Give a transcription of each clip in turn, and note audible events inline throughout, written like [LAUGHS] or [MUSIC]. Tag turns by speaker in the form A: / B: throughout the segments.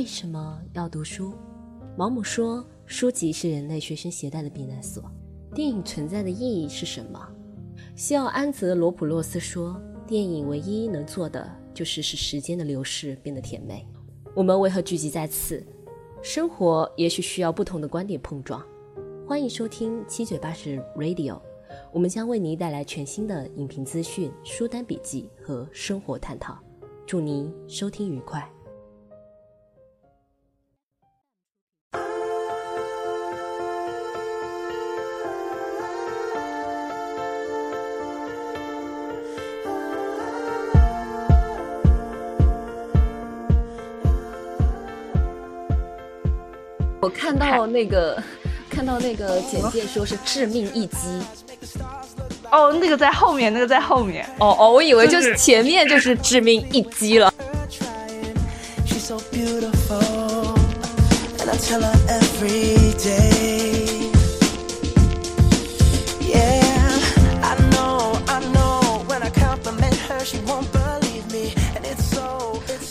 A: 为什么要读书？毛姆说，书籍是人类随身携带的避难所。电影存在的意义是什么？西奥安泽罗普洛斯说，电影唯一能做的就是使时间的流逝变得甜美。我们为何聚集在此？生活也许需要不同的观点碰撞。欢迎收听七嘴八舌 Radio，我们将为您带来全新的影评资讯、书单笔记和生活探讨。祝您收听愉快。看到那个，[LAUGHS] 看到那个简介说是致命一击。
B: 哦，那个在后面，那个在后面。
A: 哦哦，我以为就是前面就是致命一击了。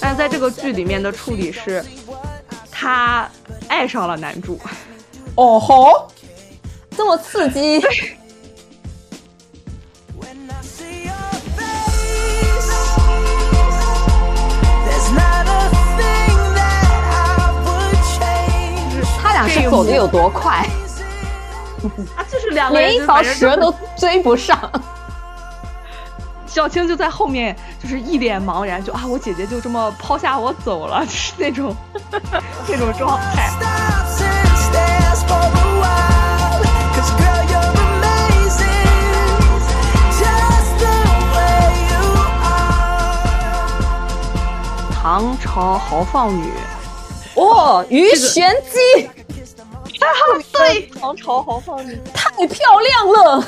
B: 但在这个剧里面的处理是，他。爱上了男主，
A: 哦吼，这么刺激！他俩是走的有多快？
B: 啊，就是两个
A: 连一条蛇都追不上。
B: 小青就在后面，就是一脸茫然，就啊，我姐姐就这么抛下我走了，就是那种 [LAUGHS] 那种状态。唐朝豪放女，
A: 哦，鱼玄机，
B: 啊，对，唐朝豪放女
A: 太漂亮了。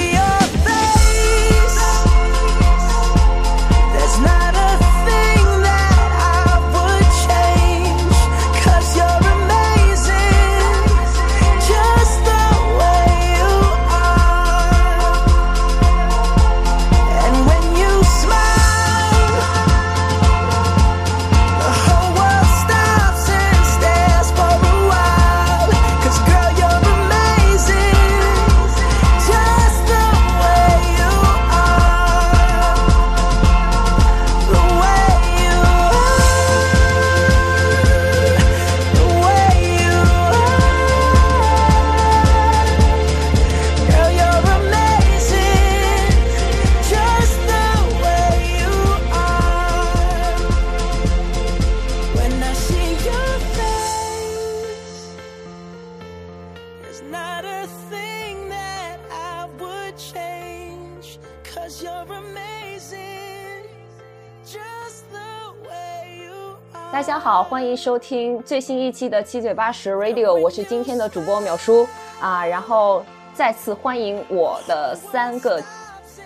A: 大家好，欢迎收听最新一期的七嘴八舌 Radio，我是今天的主播淼叔啊，然后再次欢迎我的三个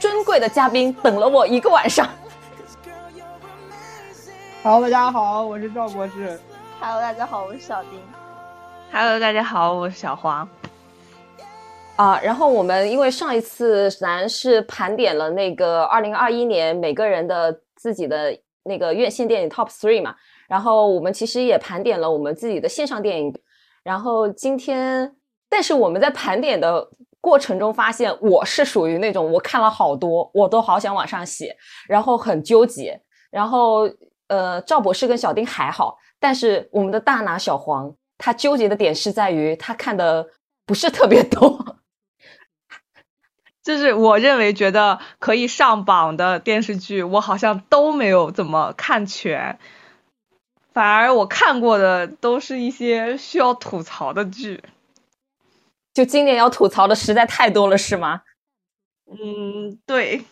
A: 尊贵的嘉宾，等了我一个晚上。
C: Hello，大家好，我是赵博士。
D: Hello，大家好，我是小丁。
B: Hello，大家好，我是小黄。
A: 啊，然后我们因为上一次咱是盘点了那个二零二一年每个人的自己的那个院线电影 Top Three 嘛。然后我们其实也盘点了我们自己的线上电影，然后今天，但是我们在盘点的过程中发现，我是属于那种我看了好多，我都好想往上写，然后很纠结。然后呃，赵博士跟小丁还好，但是我们的大拿小黄，他纠结的点是在于他看的不是特别多，[LAUGHS]
B: 就是我认为觉得可以上榜的电视剧，我好像都没有怎么看全。反而我看过的都是一些需要吐槽的剧，
A: 就今年要吐槽的实在太多了，是吗？
B: 嗯，对。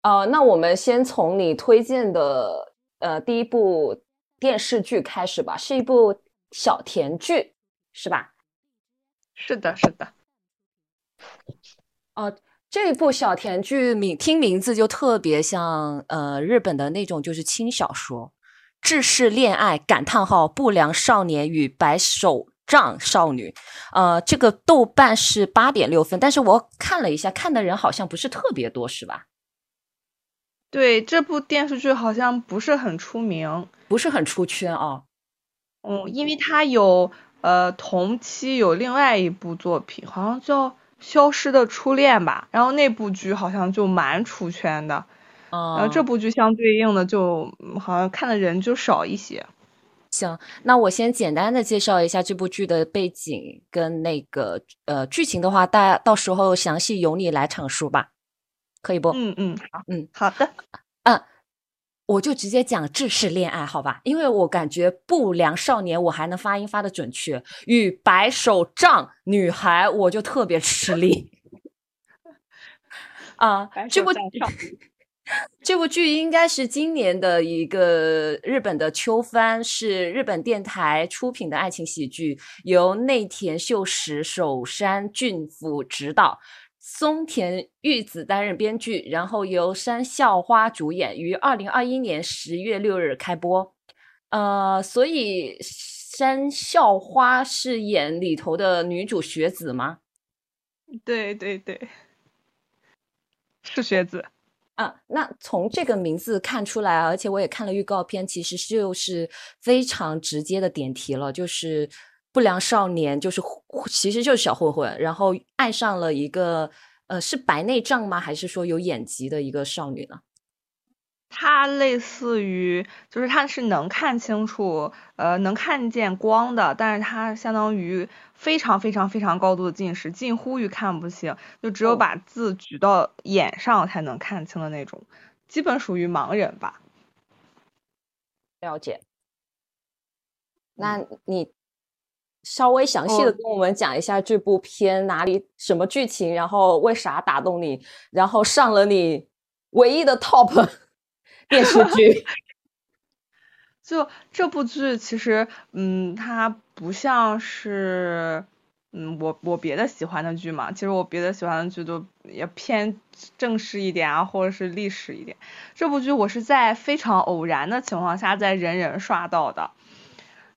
A: 呃，那我们先从你推荐的呃第一部电视剧开始吧，是一部小甜剧，
E: 是吧？
B: 是的，是的。
E: 哦，这部小甜剧名听名字就特别像呃日本的那种就是轻小说，制式恋爱感叹号不良少年与白手杖少女，呃，这个豆瓣是八点六分，但是我看了一下，看的人好像不是特别多，是吧？
B: 对，这部电视剧好像不是很出名，
E: 不是很出圈啊。
B: 嗯，因为它有呃同期有另外一部作品，好像叫《消失的初恋》吧，然后那部剧好像就蛮出圈的，
E: 嗯，
B: 然后这部剧相对应的就好像看的人就少一些。
E: 行，那我先简单的介绍一下这部剧的背景跟那个呃剧情的话，大家到时候详细由你来阐述吧。可以不？
B: 嗯嗯好
E: 嗯
B: 好的
E: 嗯，我就直接讲制式恋爱好吧，因为我感觉不良少年我还能发音发的准确，与白手杖女孩我就特别吃力 [LAUGHS] 啊。这部这部剧应该是今年的一个日本的秋番，是日本电台出品的爱情喜剧，由内田秀实、守山俊辅执导。松田裕子担任编剧，然后由山校花主演，于二零二一年十月六日开播。呃，所以山校花是演里头的女主学子吗？
B: 对对对，是学子。
E: 啊，那从这个名字看出来，而且我也看了预告片，其实就是非常直接的点题了，就是。不良少年就是其实就是小混混，然后爱上了一个呃是白内障吗？还是说有眼疾的一个少女呢？
B: 她类似于就是它是能看清楚呃能看见光的，但是它相当于非常非常非常高度的近视，近乎于看不清，就只有把字举到眼上才能看清的那种，基本属于盲人吧。
E: 了解。那你？稍微详细的跟我们讲一下这部片哪里什么剧情，然后为啥打动你，然后上了你唯一的 top 电视剧。[LAUGHS]
B: 就这部剧其实，嗯，它不像是，嗯，我我别的喜欢的剧嘛，其实我别的喜欢的剧都也偏正式一点啊，或者是历史一点。这部剧我是在非常偶然的情况下在人人刷到的。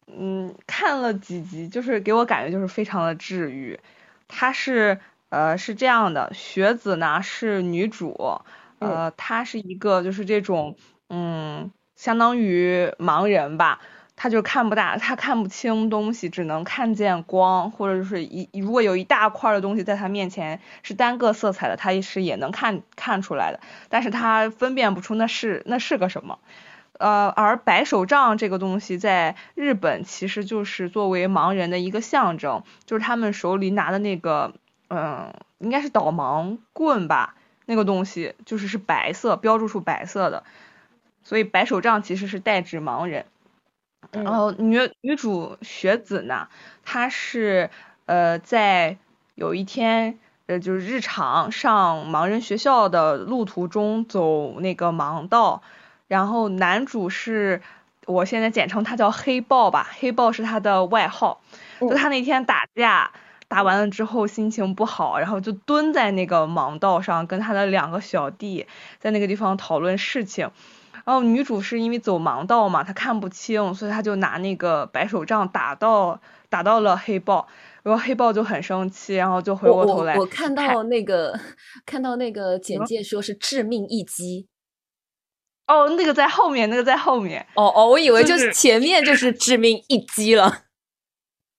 B: 嗯，看了几集，就是给我感觉就是非常的治愈。她是呃是这样的，雪子呢是女主，呃他是一个就是这种嗯相当于盲人吧，他就看不大，他看不清东西，只能看见光，或者就是一如果有一大块的东西在他面前是单个色彩的，她是也能看看出来的，但是他分辨不出那是那是个什么。呃，而白手杖这个东西在日本其实就是作为盲人的一个象征，就是他们手里拿的那个，嗯，应该是导盲棍吧，那个东西就是是白色，标注出白色的，所以白手杖其实是代指盲人。然后女女主雪子呢，她是呃在有一天呃就是日常上盲人学校的路途中走那个盲道。然后男主是，我现在简称他叫黑豹吧，黑豹是他的外号。就他那天打架，打完了之后心情不好，然后就蹲在那个盲道上，跟他的两个小弟在那个地方讨论事情。然后女主是因为走盲道嘛，她看不清，所以她就拿那个白手杖打到打到了黑豹，然后黑豹就很生气，然后就回过头来。
E: 我看到那个看到那个简介说是致命一击。
B: 哦，那个在后面，那个在后面。
E: 哦哦，我以为就是前面就是致命一击了。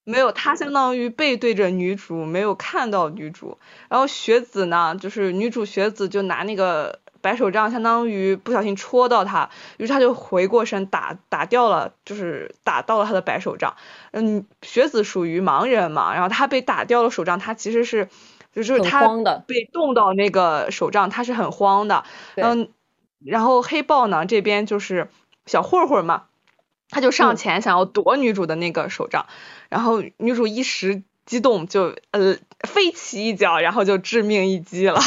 B: 没有，他相当于背对着女主，没有看到女主。然后雪子呢，就是女主雪子就拿那个白手杖，相当于不小心戳到他，于是他就回过身打打掉了，就是打到了他的白手杖。嗯，雪子属于盲人嘛，然后他被打掉了手杖，他其实是就是他被冻到那个手杖，他是很慌的。嗯。然后黑豹呢这边就是小混混嘛，他就上前想要夺女主的那个手杖，然后女主一时激动就呃飞起一脚，然后就致命一击了。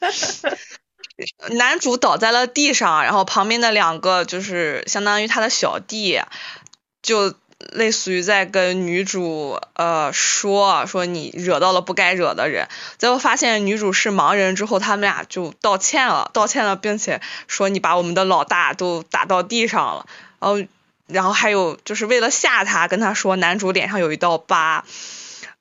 B: [LAUGHS] 男主倒在了地上，然后旁边的两个就是相当于他的小弟，就类似于在跟女主呃说说你惹到了不该惹的人，最后发现女主是盲人之后，他们俩就道歉了，道歉了，并且说你把我们的老大都打到地上了，然后然后还有就是为了吓他，跟他说男主脸上有一道疤。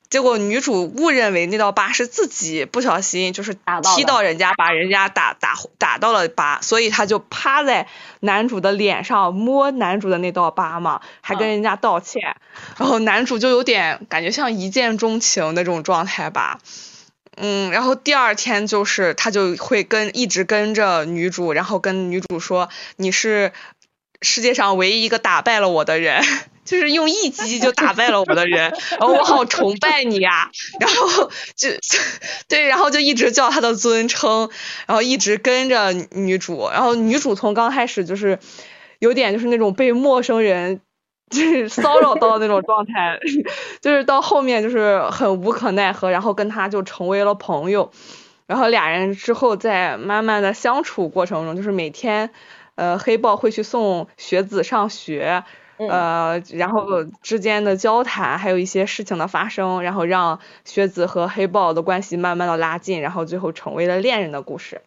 B: 结果女主误认为那道疤是自己不小心就是踢到人家，把人家打打打到了疤，所以他就趴在男主的脸上摸男主的那道疤嘛，还跟人家道歉。然后男主就有点感觉像一见钟情那种状态吧，嗯，然后第二天就是他就会跟一直跟着女主，然后跟女主说你是世界上唯一一个打败了我的人。就是用一击就打败了我的人，然后我好崇拜你呀，然后就对，然后就一直叫他的尊称，然后一直跟着女主，然后女主从刚开始就是有点就是那种被陌生人就是骚扰到那种状态，就是到后面就是很无可奈何，然后跟他就成为了朋友，然后俩人之后在慢慢的相处过程中，就是每天呃黑豹会去送学子上学。呃，然后之间的交谈，还有一些事情的发生，然后让学子和黑豹的关系慢慢的拉近，然后最后成为了恋人的故事。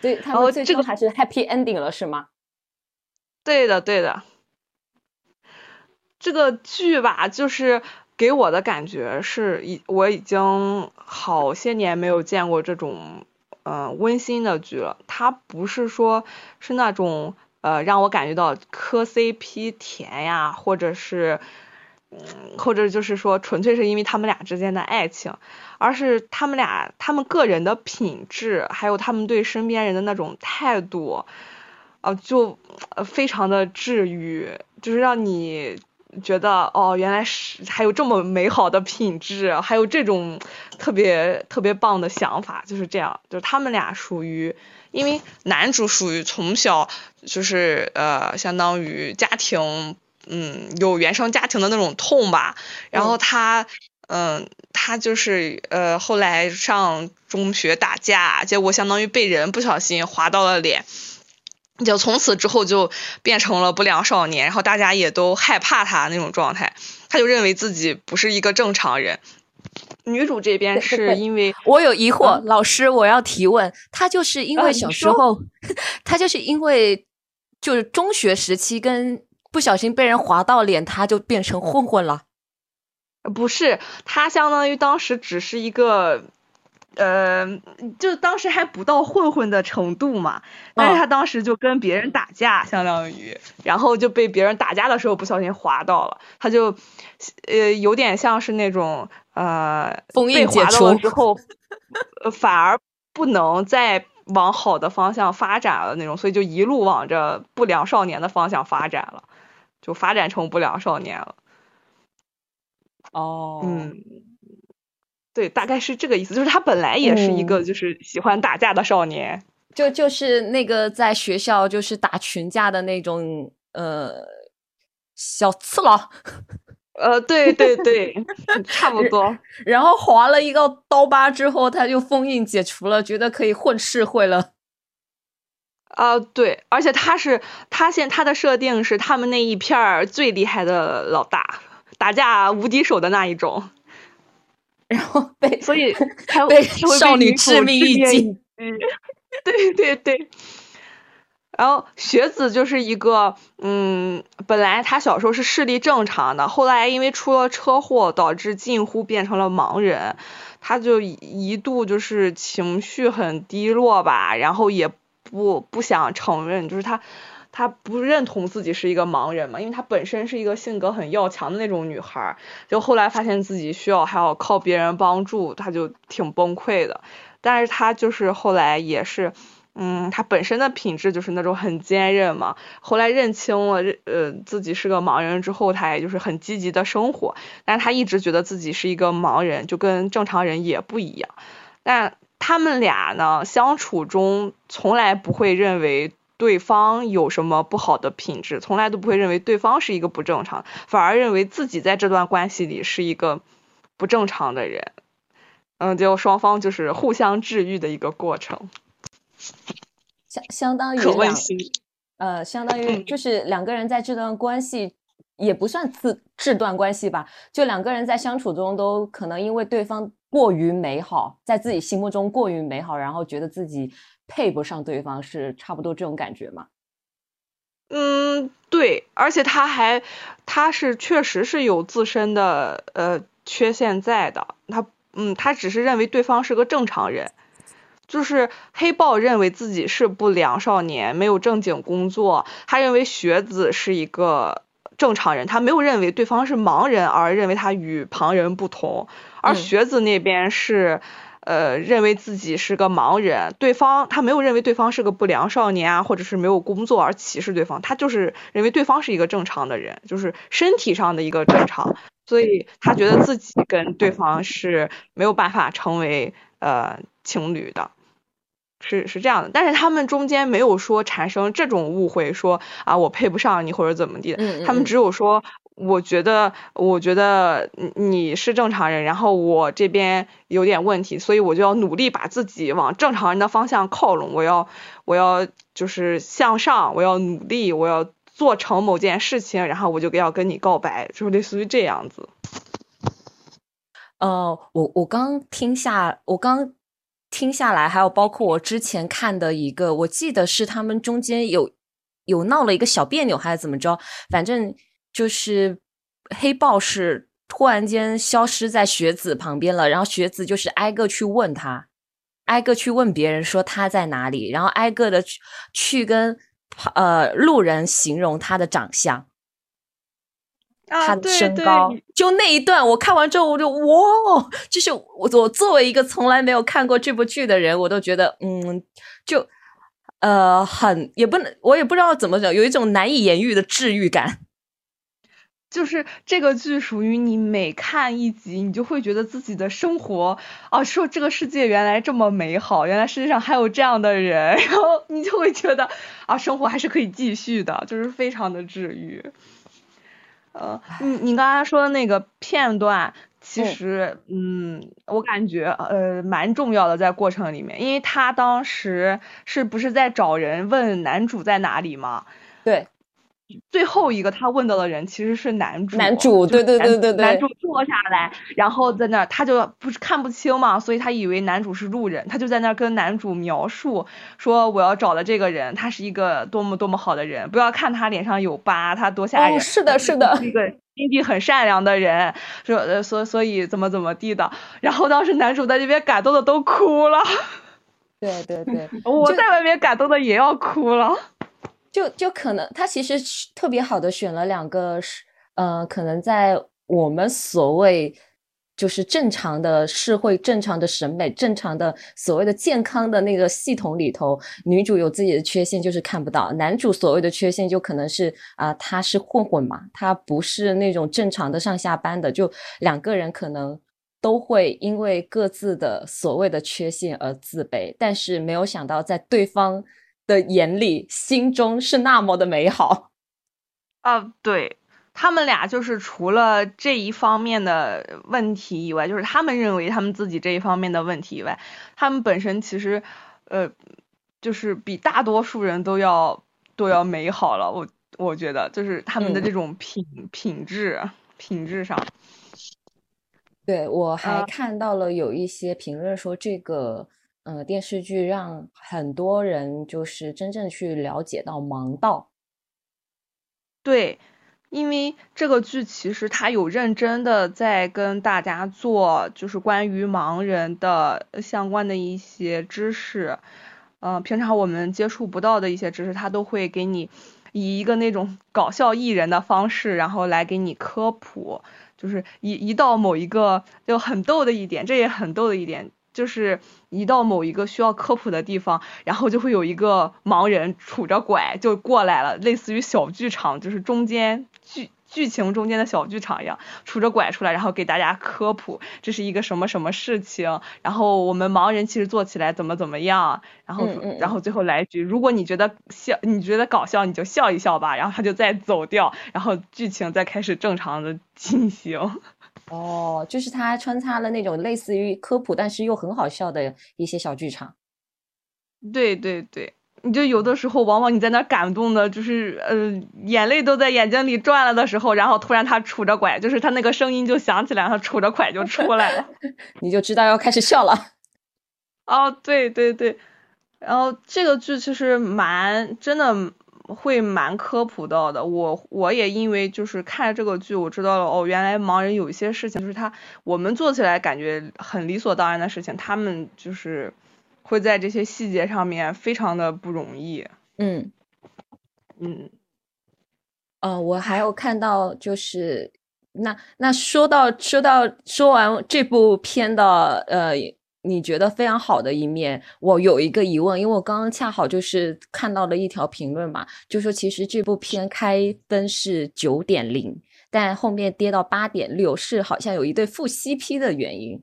E: 对，他们最终还是 happy ending 了，是吗？
B: 对的，对的。这个剧吧，就是给我的感觉是，已我已经好些年没有见过这种嗯温馨的剧了。它不是说是那种。呃，让我感觉到磕 CP 甜呀，或者是，嗯，或者就是说，纯粹是因为他们俩之间的爱情，而是他们俩他们个人的品质，还有他们对身边人的那种态度，呃，就非常的治愈，就是让你觉得哦，原来是还有这么美好的品质，还有这种特别特别棒的想法，就是这样，就是他们俩属于。因为男主属于从小就是呃，相当于家庭嗯有原生家庭的那种痛吧，然后他嗯他就是呃后来上中学打架，结果相当于被人不小心划到了脸，就从此之后就变成了不良少年，然后大家也都害怕他那种状态，他就认为自己不是一个正常人。女主这边是因为
E: 我有疑惑，老师，我要提问。她就是因为小时候，[LAUGHS] 她就是因为就是中学时期跟不小心被人划到脸，她就变成混混了。
B: 不是，他相当于当时只是一个。呃，就当时还不到混混的程度嘛，但是他当时就跟别人打架，相当于，然后就被别人打架的时候不小心划到了，他就，呃，有点像是那种呃，被划到了之后，反而不能再往好的方向发展了那种，所以就一路往着不良少年的方向发展了，就发展成不良少年了。
E: 哦。
B: 嗯。对，大概是这个意思，就是他本来也是一个就是喜欢打架的少年，
E: 就就是那个在学校就是打群架的那种呃小次郎，[LAUGHS]
B: 呃，对对对，差不多。
E: 然后划了一个刀疤之后，他就封印解除了，觉得可以混社会了。
B: 啊，对，而且他是他现他的设定是他们那一片儿最厉害的老大，打架无敌手的那一种。
E: 然后被
B: 所以
E: 被少女致命一击，
B: 对对对。然后雪子就是一个，嗯，本来他小时候是视力正常的，后来因为出了车祸，导致近乎变成了盲人，他就一度就是情绪很低落吧，然后也不不想承认，就是他。她不认同自己是一个盲人嘛，因为她本身是一个性格很要强的那种女孩，就后来发现自己需要还要靠别人帮助，她就挺崩溃的。但是她就是后来也是，嗯，她本身的品质就是那种很坚韧嘛。后来认清了，呃，自己是个盲人之后，她也就是很积极的生活。但她一直觉得自己是一个盲人，就跟正常人也不一样。但他们俩呢，相处中从来不会认为。对方有什么不好的品质，从来都不会认为对方是一个不正常，反而认为自己在这段关系里是一个不正常的人。嗯，就双方就是互相治愈的一个过程，
E: 相相当于。呃，相当于就是两个人在这段关系也不算自制断关系吧，就两个人在相处中都可能因为对方过于美好，在自己心目中过于美好，然后觉得自己配不上对方，是差不多这种感觉吗？
B: 嗯，对，而且他还他是确实是有自身的呃缺陷在的，他嗯他只是认为对方是个正常人。就是黑豹认为自己是不良少年，没有正经工作。他认为学子是一个正常人，他没有认为对方是盲人，而认为他与旁人不同。而学子那边是，呃，认为自己是个盲人，对方他没有认为对方是个不良少年啊，或者是没有工作而歧视对方，他就是认为对方是一个正常的人，就是身体上的一个正常，所以他觉得自己跟对方是没有办法成为呃情侣的。是是这样的，但是他们中间没有说产生这种误会，说啊我配不上你或者怎么地，他们只有说我觉得我觉得你是正常人，然后我这边有点问题，所以我就要努力把自己往正常人的方向靠拢，我要我要就是向上，我要努力，我要做成某件事情，然后我就要跟你告白，就类似于这样子。
E: 呃，我我刚听下，我刚。听下来，还有包括我之前看的一个，我记得是他们中间有有闹了一个小别扭，还是怎么着？反正就是黑豹是突然间消失在雪子旁边了，然后雪子就是挨个去问他，挨个去问别人说他在哪里，然后挨个的去去跟呃路人形容他的长相。他的身高，就那一段，我看完之后我就哇，就是我我作为一个从来没有看过这部剧的人，我都觉得嗯，就呃很也不能，我也不知道怎么讲，有一种难以言喻的治愈感。
B: 就是这个剧属于你每看一集，你就会觉得自己的生活啊，说这个世界原来这么美好，原来世界上还有这样的人，[LAUGHS] 然后你就会觉得啊，生活还是可以继续的，就是非常的治愈。呃，你你刚才说的那个片段，其实，嗯，我感觉呃蛮重要的在过程里面，因为他当时是不是在找人问男主在哪里嘛？
E: 对。
B: 最后一个他问到的人其实是男主，
E: 男主对对对对对，
B: 男主坐下来，然后在那儿他就不是看不清嘛，所以他以为男主是路人，他就在那儿跟男主描述说我要找的这个人，他是一个多么多么好的人，不要看他脸上有疤，他多吓人，
E: 是的是的，
B: 一个心地很善良的人，说呃所所以怎么怎么地的，然后当时男主在这边感动的都哭了，
E: 对对对，[LAUGHS]
B: 我在外面感动的也要哭了。
E: 就就可能他其实特别好的选了两个是呃，可能在我们所谓就是正常的社会、正常的审美、正常的所谓的健康的那个系统里头，女主有自己的缺陷就是看不到，男主所谓的缺陷就可能是啊，他是混混嘛，他不是那种正常的上下班的，就两个人可能都会因为各自的所谓的缺陷而自卑，但是没有想到在对方。的眼里，心中是那么的美好 [LAUGHS]
B: 啊！对他们俩，就是除了这一方面的问题以外，就是他们认为他们自己这一方面的问题以外，他们本身其实，呃，就是比大多数人都要都要美好了。我我觉得，就是他们的这种品品质品质上。
E: 对我还看到了有一些评论说这个。呃，电视剧让很多人就是真正去了解到盲道。
B: 对，因为这个剧其实它有认真的在跟大家做，就是关于盲人的相关的一些知识，嗯，平常我们接触不到的一些知识，它都会给你以一个那种搞笑艺人的方式，然后来给你科普，就是一一到某一个就很逗的一点，这也很逗的一点。就是一到某一个需要科普的地方，然后就会有一个盲人杵着拐就过来了，类似于小剧场，就是中间剧剧情中间的小剧场一样，杵着拐出来，然后给大家科普这是一个什么什么事情，然后我们盲人其实做起来怎么怎么样，然后然后最后来一句，如果你觉得笑，你觉得搞笑，你就笑一笑吧，然后他就再走掉，然后剧情再开始正常的进行。
E: 哦，就是他穿插了那种类似于科普，但是又很好笑的一些小剧场。
B: 对对对，你就有的时候，往往你在那感动的，就是呃，眼泪都在眼睛里转了的时候，然后突然他杵着拐，就是他那个声音就响起来，他杵着拐就出来了，[LAUGHS]
E: 你就知道要开始笑了。
B: 哦，对对对，然后这个剧其实蛮真的会蛮科普到的，我我也因为就是看了这个剧，我知道了哦，原来盲人有一些事情就是他我们做起来感觉很理所当然的事情，他们就是。会在这些细节上面非常的不容易。
E: 嗯嗯，哦，我还有看到就是那那说到说到说完这部片的呃，你觉得非常好的一面，我有一个疑问，因为我刚刚恰好就是看到了一条评论嘛，就说其实这部片开分是九点零，但后面跌到八点六，是好像有一对副 CP 的原因。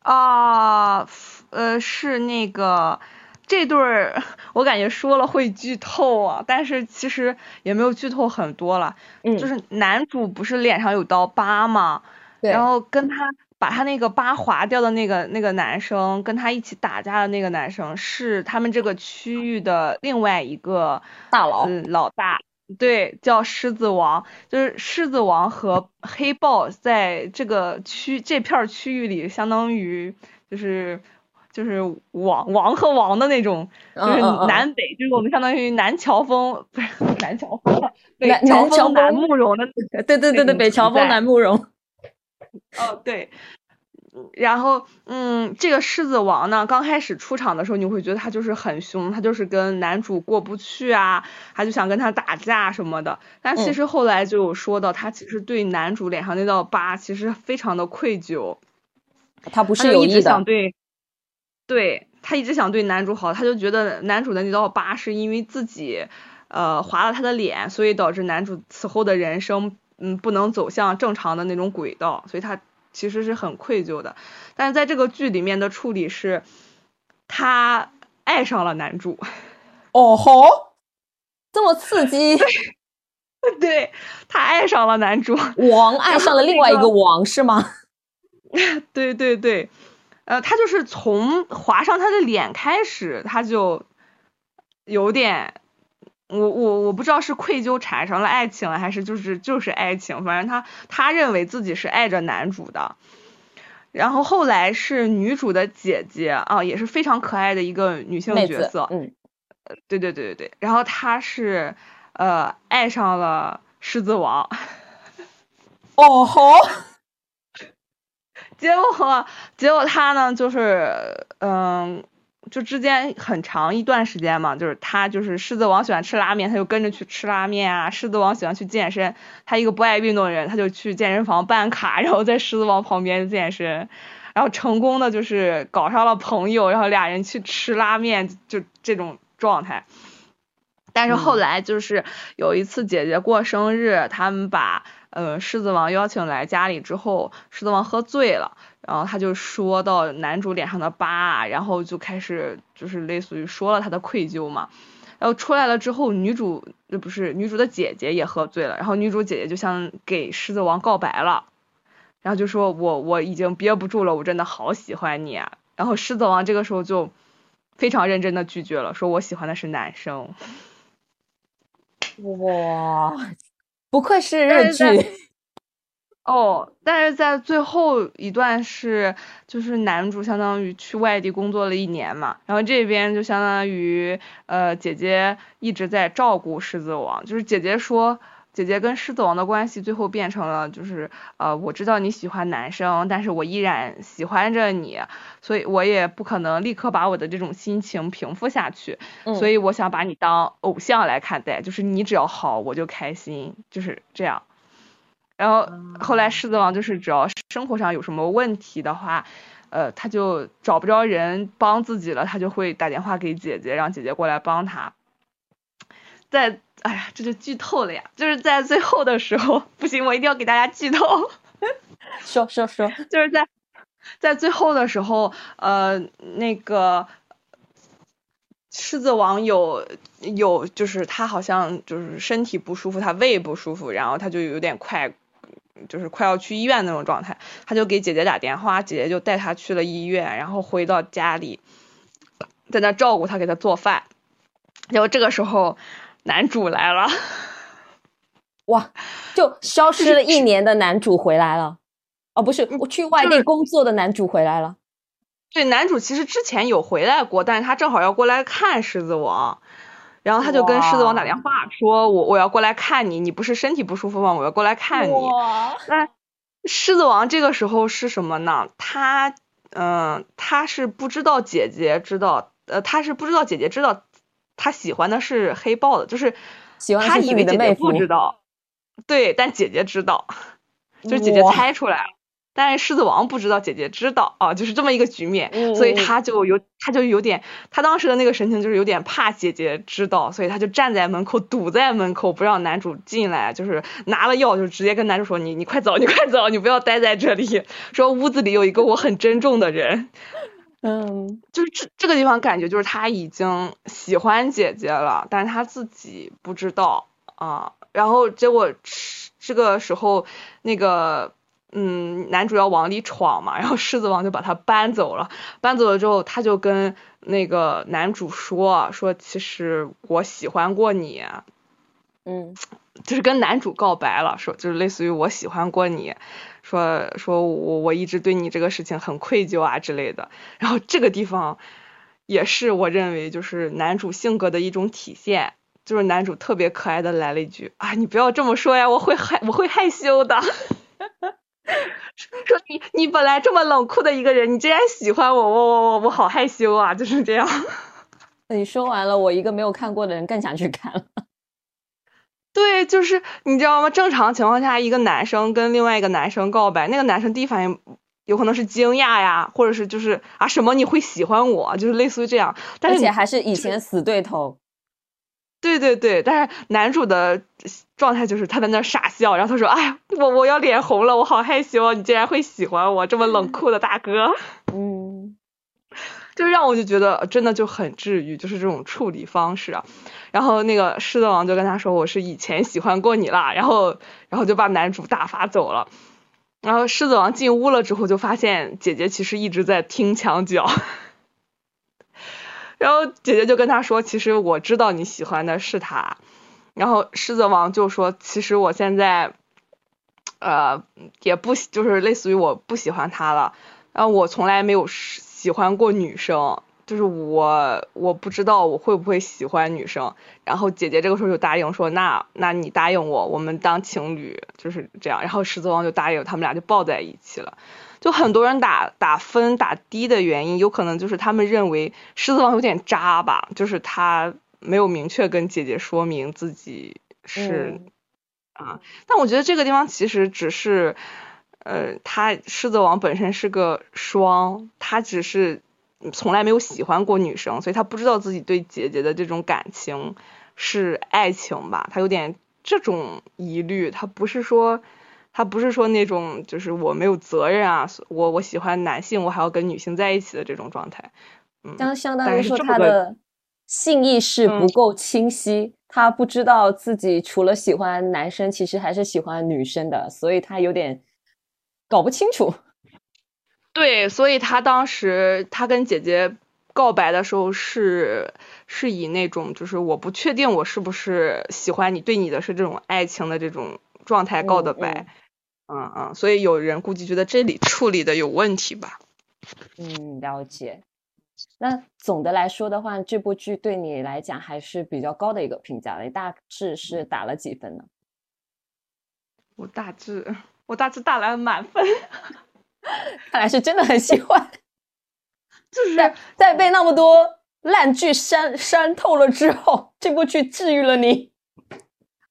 B: 啊，呃，是那个这对儿，[LAUGHS] 我感觉说了会剧透啊，但是其实也没有剧透很多了。
E: 嗯，
B: 就是男主不是脸上有刀疤吗？
E: 对。
B: 然后跟他把他那个疤划掉的那个那个男生，跟他一起打架的那个男生，是他们这个区域的另外一个
E: 大佬，
B: 嗯，老大。对，叫狮子王，就是狮子王和黑豹在这个区这片区域里，相当于就是就是王王和王的那种，就是南北，就是我们相当于南乔峰，不是南乔峰，北乔峰南慕容的，
E: 对对对对，北乔峰南慕容。[LAUGHS]
B: 哦，对。然后，嗯，这个狮子王呢，刚开始出场的时候，你会觉得他就是很凶，他就是跟男主过不去啊，他就想跟他打架什么的。但其实后来就有说到，他其实对男主脸上那道疤其实非常的愧疚，
E: 他不是有意
B: 的。对，对他一直想对男主好，他就觉得男主的那道疤是因为自己，呃，划了他的脸，所以导致男主此后的人生，嗯，不能走向正常的那种轨道，所以他。其实是很愧疚的，但是在这个剧里面的处理是，他爱上了男主。
E: 哦吼，[LAUGHS] 这么刺激！[LAUGHS]
B: 对，他爱上了男主。
E: 王爱上了另外一个王是吗？[LAUGHS]
B: 对对对，呃，他就是从划上他的脸开始，他就有点。我我我不知道是愧疚产生了爱情了，还是就是就是爱情，反正他他认为自己是爱着男主的，然后后来是女主的姐姐啊，也是非常可爱的一个女性角色，
E: 嗯，
B: 对对对对对，然后她是呃爱上了狮子王，
E: 哦吼，[LAUGHS]
B: 结果结果他呢就是嗯。就之间很长一段时间嘛，就是他就是狮子王喜欢吃拉面，他就跟着去吃拉面啊。狮子王喜欢去健身，他一个不爱运动的人，他就去健身房办卡，[LAUGHS] 然后在狮子王旁边健身，然后成功的就是搞上了朋友，然后俩人去吃拉面，就这种状态。但是后来就是有一次姐姐过生日，他们把呃狮子王邀请来家里之后，狮子王喝醉了。然后他就说到男主脸上的疤，然后就开始就是类似于说了他的愧疚嘛。然后出来了之后，女主那不是女主的姐姐也喝醉了，然后女主姐姐就想给狮子王告白了，然后就说我我已经憋不住了，我真的好喜欢你啊。然后狮子王这个时候就非常认真的拒绝了，说我喜欢的是男生。
E: 哇，不愧是日剧。
B: 哦，但是在最后一段是，就是男主相当于去外地工作了一年嘛，然后这边就相当于呃姐姐一直在照顾狮子王，就是姐姐说，姐姐跟狮子王的关系最后变成了就是呃我知道你喜欢男生，但是我依然喜欢着你，所以我也不可能立刻把我的这种心情平复下去，所以我想把你当偶像来看待，就是你只要好我就开心，就是这样。然后后来狮子王就是只要生活上有什么问题的话，呃，他就找不着人帮自己了，他就会打电话给姐姐，让姐姐过来帮他。在，哎呀，这就剧透了呀！就是在最后的时候，[LAUGHS] 不行，我一定要给大家剧透。[LAUGHS]
E: 说说说，
B: 就是在在最后的时候，呃，那个狮子王有有，就是他好像就是身体不舒服，他胃不舒服，然后他就有点快。就是快要去医院那种状态，他就给姐姐打电话，姐姐就带他去了医院，然后回到家里，在那照顾他，给他做饭。然后这个时候男主来了，
E: 哇，就消失了一年的男主回来了。哦，不是，我去外地工作的男主回来了。
B: 对，男主其实之前有回来过，但是他正好要过来看狮子王，然后他就跟狮子王打电话说：“我我要过来看你，你不是身体不舒服吗？我要过来看你。”那狮子王这个时候是什么呢？他嗯，他是不知道姐姐知道，呃，他是不知道姐姐知道他喜欢的是黑豹的，就是他以为姐姐不知道，对，但姐姐知道，[LAUGHS] 就是姐姐猜出来了。但是狮子王不知道姐姐知道啊，就是这么一个局面，所以他就有他就有点，他当时的那个神情就是有点怕姐姐知道，所以他就站在门口堵在门口不让男主进来，就是拿了药就直接跟男主说你你快走你快走你不要待在这里，说屋子里有一个我很珍重的人，
E: 嗯，
B: 就是这这个地方感觉就是他已经喜欢姐姐了，但是他自己不知道啊，然后结果这个时候那个。嗯，男主要往里闯嘛，然后狮子王就把他搬走了。搬走了之后，他就跟那个男主说：“说其实我喜欢过你。”
E: 嗯，
B: 就是跟男主告白了，说就是类似于我喜欢过你，说说我我一直对你这个事情很愧疚啊之类的。然后这个地方也是我认为就是男主性格的一种体现，就是男主特别可爱的来了一句：“啊，你不要这么说呀，我会害我会害羞的。[LAUGHS] ” [LAUGHS] 说你你本来这么冷酷的一个人，你竟然喜欢我，我我我我好害羞啊，就是这样。[LAUGHS]
E: 你说完了，我一个没有看过的人更想去看了。[LAUGHS]
B: 对，就是你知道吗？正常情况下，一个男生跟另外一个男生告白，那个男生第一反应有可能是惊讶呀，或者是就是啊什么你会喜欢我，就是类似于这样。而
E: 且还是以前死对头。
B: 对对对，但是男主的状态就是他在那傻笑，然后他说：“哎呀，我我要脸红了，我好害羞，你竟然会喜欢我这么冷酷的大哥。”
E: 嗯，[LAUGHS]
B: 就让我就觉得真的就很治愈，就是这种处理方式啊。然后那个狮子王就跟他说：“我是以前喜欢过你啦。”然后然后就把男主打发走了。然后狮子王进屋了之后，就发现姐姐其实一直在听墙角。然后姐姐就跟他说：“其实我知道你喜欢的是他。”然后狮子王就说：“其实我现在，呃，也不就是类似于我不喜欢他了。然后我从来没有喜欢过女生，就是我我不知道我会不会喜欢女生。”然后姐姐这个时候就答应说：“那那你答应我，我们当情侣，就是这样。”然后狮子王就答应，他们俩就抱在一起了。就很多人打打分打低的原因，有可能就是他们认为狮子王有点渣吧，就是他没有明确跟姐姐说明自己是啊。但我觉得这个地方其实只是，呃，他狮子王本身是个双，他只是从来没有喜欢过女生，所以他不知道自己对姐姐的这种感情是爱情吧，他有点这种疑虑，他不是说。他不是说那种就是我没有责任啊，我我喜欢男性，我还要跟女性在一起的这种状态。嗯，
E: 相相当于说他的性意识不够清晰，他不知道自己除了喜欢男生，其实还是喜欢女生的，所以他有点搞不清楚。[LAUGHS]
B: 对，所以他当时他跟姐姐告白的时候是是以那种就是我不确定我是不是喜欢你，对你的是这种爱情的这种状态告的白。嗯嗯，所以有人估计觉得这里处理的有问题吧？
E: 嗯，了解。那总的来说的话，这部剧对你来讲还是比较高的一个评价了。你大致是打了几分呢？
B: 我大致我大致打了满分。[LAUGHS]
E: 看来是真的很喜欢。[LAUGHS]
B: 就是
E: 在被那么多烂剧删删透了之后，这部剧治愈了你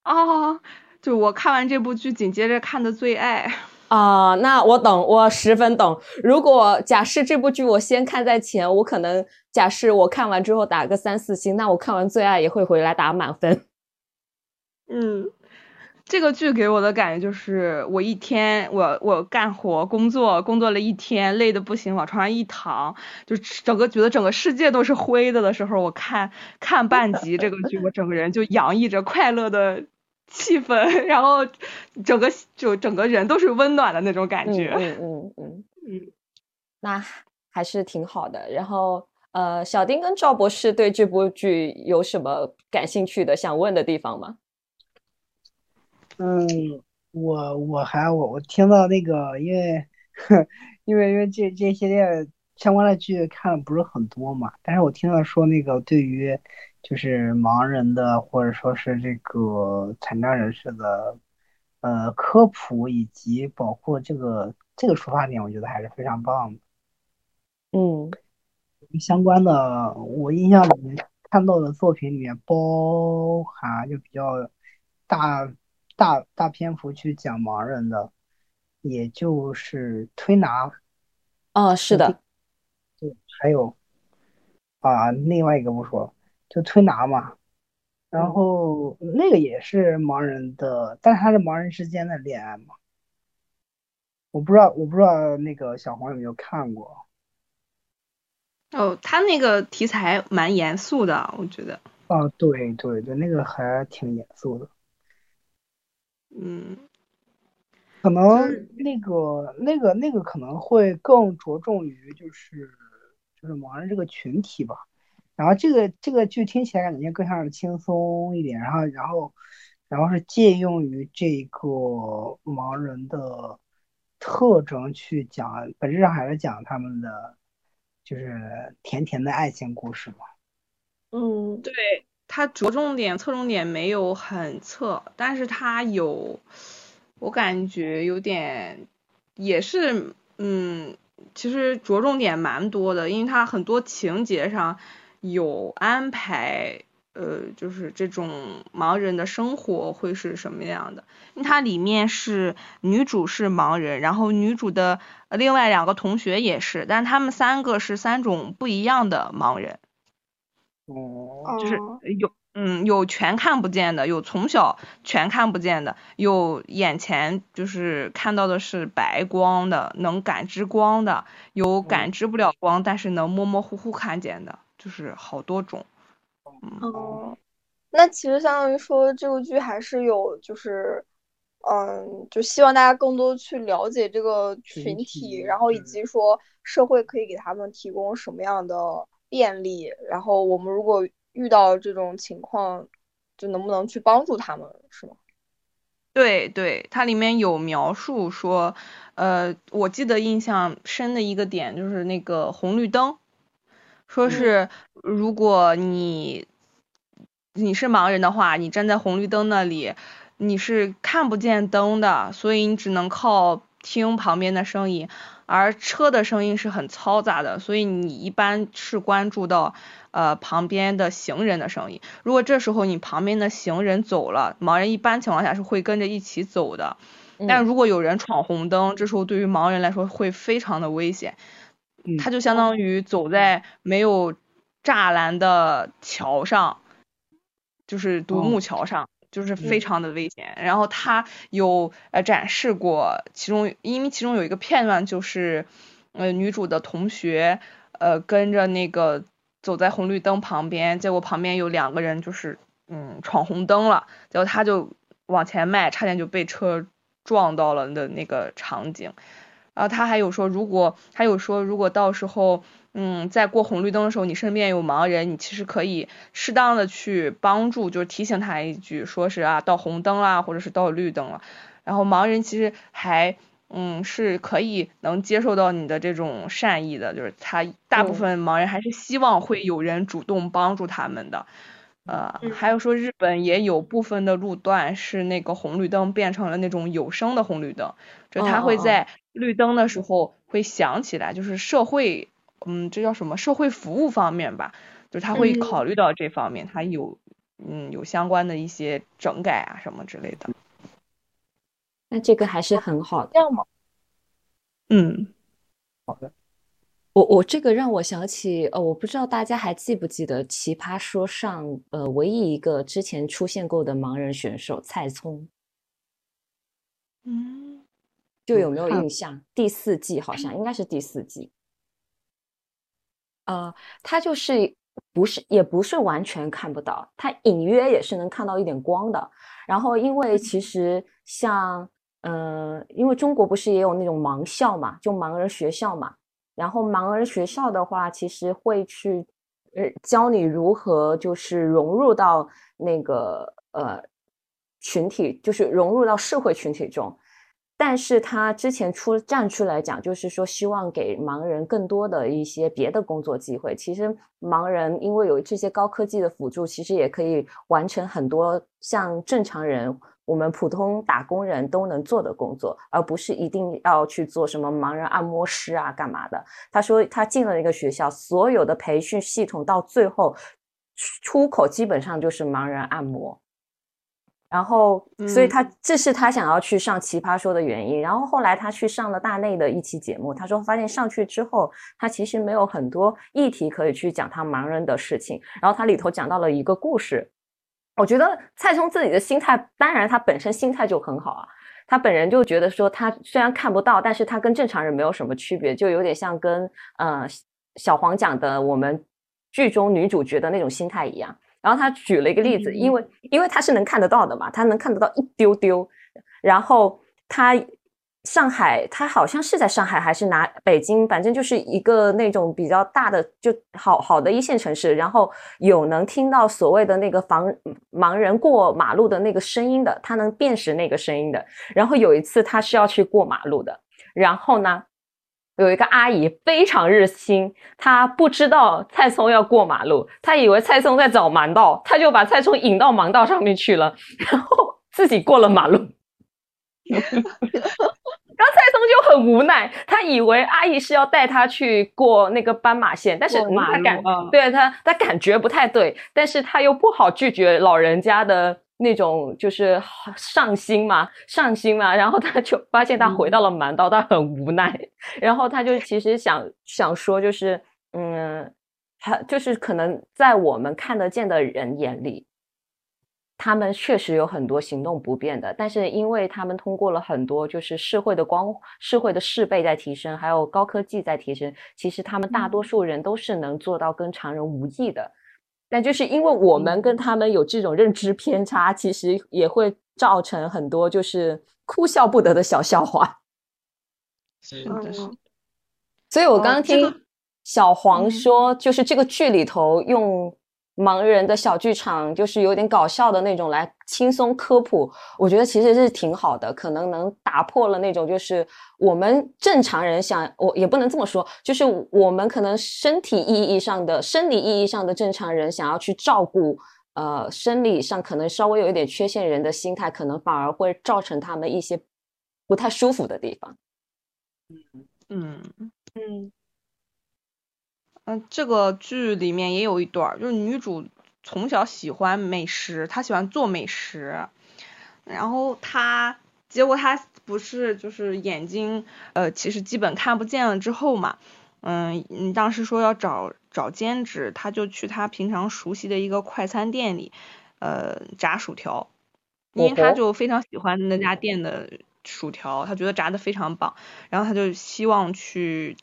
B: 啊。就我看完这部剧，紧接着看的《最爱》[LAUGHS]
E: 啊，那我懂，我十分懂。如果假设这部剧我先看在前，我可能假设我看完之后打个三四星，那我看完《最爱》也会回来打满分。[LAUGHS]
B: 嗯，这个剧给我的感觉就是，我一天我我干活工作工作了一天，累的不行，往床上一躺，就整个觉得整个世界都是灰的的时候，我看看半集这个剧，我整个人就洋溢着快乐的。气氛，然后整个就整个人都是温暖的那种感觉。
E: 嗯嗯嗯 [LAUGHS] 嗯，那还是挺好的。然后呃，小丁跟赵博士对这部剧有什么感兴趣的、想问的地方吗？
C: 嗯，我我还我我听到那个，[LAUGHS] 因为因为因为这这系列相关的剧看的不是很多嘛，但是我听到说那个对于就是盲人的或者说是这个残障人士的呃科普以及包括这个这个出发点，我觉得还是非常棒的。
E: 嗯。
C: 相关的，我印象里面看到的作品里面包含就比较大大大篇幅去讲盲人的，也就是推拿。
E: 哦，是的。
C: 对，还有啊，另外一个不说，就推拿嘛。然后那个也是盲人的，但是他是盲人之间的恋爱嘛。我不知道，我不知道那个小黄有没有看过。
B: 哦，他那个题材蛮严肃的，我觉得。
C: 啊，对对对，那个还挺严肃的。
B: 嗯，
C: 可能那个那个那个可能会更着重于就是就是盲人这个群体吧。然后这个这个剧听起来感觉更像是轻松一点，然后然后然后是借用于这个盲人的特征去讲，本质上还是讲他们的。就是甜甜的爱情故事嘛。
B: 嗯，对，它着重点、侧重点没有很侧，但是它有，我感觉有点，也是，嗯，其实着重点蛮多的，因为它很多情节上有安排。呃，就是这种盲人的生活会是什么样的？它里面是女主是盲人，然后女主的另外两个同学也是，但他们三个是三种不一样的盲人。
C: 哦。
B: 就是有，嗯，有全看不见的，有从小全看不见的，有眼前就是看到的是白光的，能感知光的，有感知不了光，但是能模模糊糊看见的，就是好多种。
D: 哦，那其实相当于说这个剧还是有，就是，嗯，就希望大家更多去了解这个群体，然后以及说社会可以给他们提供什么样的便利，然后我们如果遇到这种情况，就能不能去帮助他们，是吗？
B: 对对，它里面有描述说，呃，我记得印象深的一个点就是那个红绿灯。说是如果你你是盲人的话，你站在红绿灯那里，你是看不见灯的，所以你只能靠听旁边的声音，而车的声音是很嘈杂的，所以你一般是关注到呃旁边的行人的声音。如果这时候你旁边的行人走了，盲人一般情况下是会跟着一起走的，但如果有人闯红灯，这时候对于盲人来说会非常的危险。他就相当于走在没有栅栏的桥上，就是独木桥上，就是非常的危险。然后他有呃展示过其中，因为其中有一个片段就是呃女主的同学呃跟着那个走在红绿灯旁边，结果旁边有两个人就是嗯闯红灯了，结果他就往前迈，差点就被车撞到了的那个场景。然后他还有说，如果还有说，如果到时候，嗯，在过红绿灯的时候，你身边有盲人，你其实可以适当的去帮助，就是提醒他一句，说是啊，到红灯啦，或者是到绿灯了。然后盲人其实还，嗯，是可以能接受到你的这种善意的，就是他大部分盲人还是希望会有人主动帮助他们的。呃，还有说日本也有部分的路段是那个红绿灯变成了那种有声的红绿灯，就它会在绿灯的时候会响起来，就是社会，嗯，这叫什么社会服务方面吧，就是他会考虑到这方面，他有，嗯，有相关的一些整改啊什么之类的。
E: 那这个还是很好的。
D: 这样吗？
B: 嗯，
C: 好的。
E: 我我这个让我想起，呃，我不知道大家还记不记得《奇葩说》上，呃，唯一一个之前出现过的盲人选手蔡聪，
B: 嗯，
E: 就有没有印象？第四季好像应该是第四季，呃，他就是不是也不是完全看不到，他隐约也是能看到一点光的。然后因为其实像，嗯，因为中国不是也有那种盲校嘛，就盲人学校嘛。然后盲人学校的话，其实会去呃教你如何就是融入到那个呃群体，就是融入到社会群体中。但是他之前出站出来讲，就是说希望给盲人更多的一些别的工作机会。其实盲人因为有这些高科技的辅助，其实也可以完成很多像正常人。我们普通打工人都能做的工作，而不是一定要去做什么盲人按摩师啊，干嘛的？他说他进了一个学校，所有的培训系统到最后出口基本上就是盲人按摩。然后，所以他这是他想要去上奇葩说的原因。然后后来他去上了大内的一期节目，他说发现上去之后，他其实没有很多议题可以去讲他盲人的事情。然后他里头讲到了一个故事。我觉得蔡聪自己的心态，当然他本身心态就很好啊。他本人就觉得说，他虽然看不到，但是他跟正常人没有什么区别，就有点像跟呃小黄讲的我们剧中女主角的那种心态一样。然后他举了一个例子，因为因为他是能看得到的嘛，他能看得到一丢丢，然后他。上海，他好像是在上海还是哪北京，反正就是一个那种比较大的就好好的一线城市。然后有能听到所谓的那个防盲人过马路的那个声音的，他能辨识那个声音的。然后有一次他是要去过马路的，然后呢，有一个阿姨非常热心，她不知道蔡松要过马路，她以为蔡松在找盲道，她就把蔡松引到盲道上面去了，[LAUGHS] 然后自己过了马路。然后蔡松就很无奈，他以为阿姨是要带他去过那个斑马线，但是他感对他他感觉不太对，但是他又不好拒绝老人家的那种就是上心嘛，上心嘛，然后他就发现他回到了蛮道，他很无奈，然后他就其实想想说，就是嗯，他就是可能在我们看得见的人眼里。他们确实有很多行动不便的，但是因为他们通过了很多，就是社会的光、社会的适备在提升，还有高科技在提升，其实他们大多数人都是能做到跟常人无异的。但就是因为我们跟他们有这种认知偏差，其实也会造成很多就是哭笑不得的小笑话。
B: 是的是。
E: 所以我刚刚听小黄说，就是这个剧里头用。盲人的小剧场就是有点搞笑的那种，来轻松科普，我觉得其实是挺好的，可能能打破了那种就是我们正常人想，我也不能这么说，就是我们可能身体意义上的、生理意义上的正常人想要去照顾，呃，生理上可能稍微有一点缺陷人的心态，可能反而会造成他们一些不太舒服的地方。
B: 嗯嗯嗯。嗯，这个剧里面也有一段，就是女主从小喜欢美食，她喜欢做美食，然后她结果她不是就是眼睛呃其实基本看不见了之后嘛，嗯，你当时说要找找兼职，她就去她平常熟悉的一个快餐店里，呃炸薯条，因为她就非常喜欢那家店的薯条，她觉得炸的非常棒，然后她就希望去。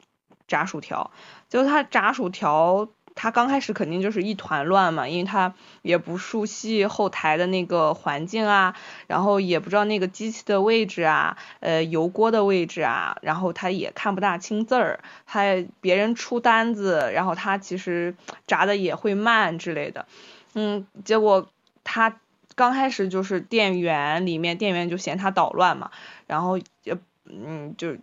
B: 炸薯条，就他炸薯条，他刚开始肯定就是一团乱嘛，因为他也不熟悉后台的那个环境啊，然后也不知道那个机器的位置啊，呃，油锅的位置啊，然后他也看不大清字儿，他别人出单子，然后他其实炸的也会慢之类的，嗯，结果他刚开始就是店员里面店员就嫌他捣乱嘛，然后也嗯就。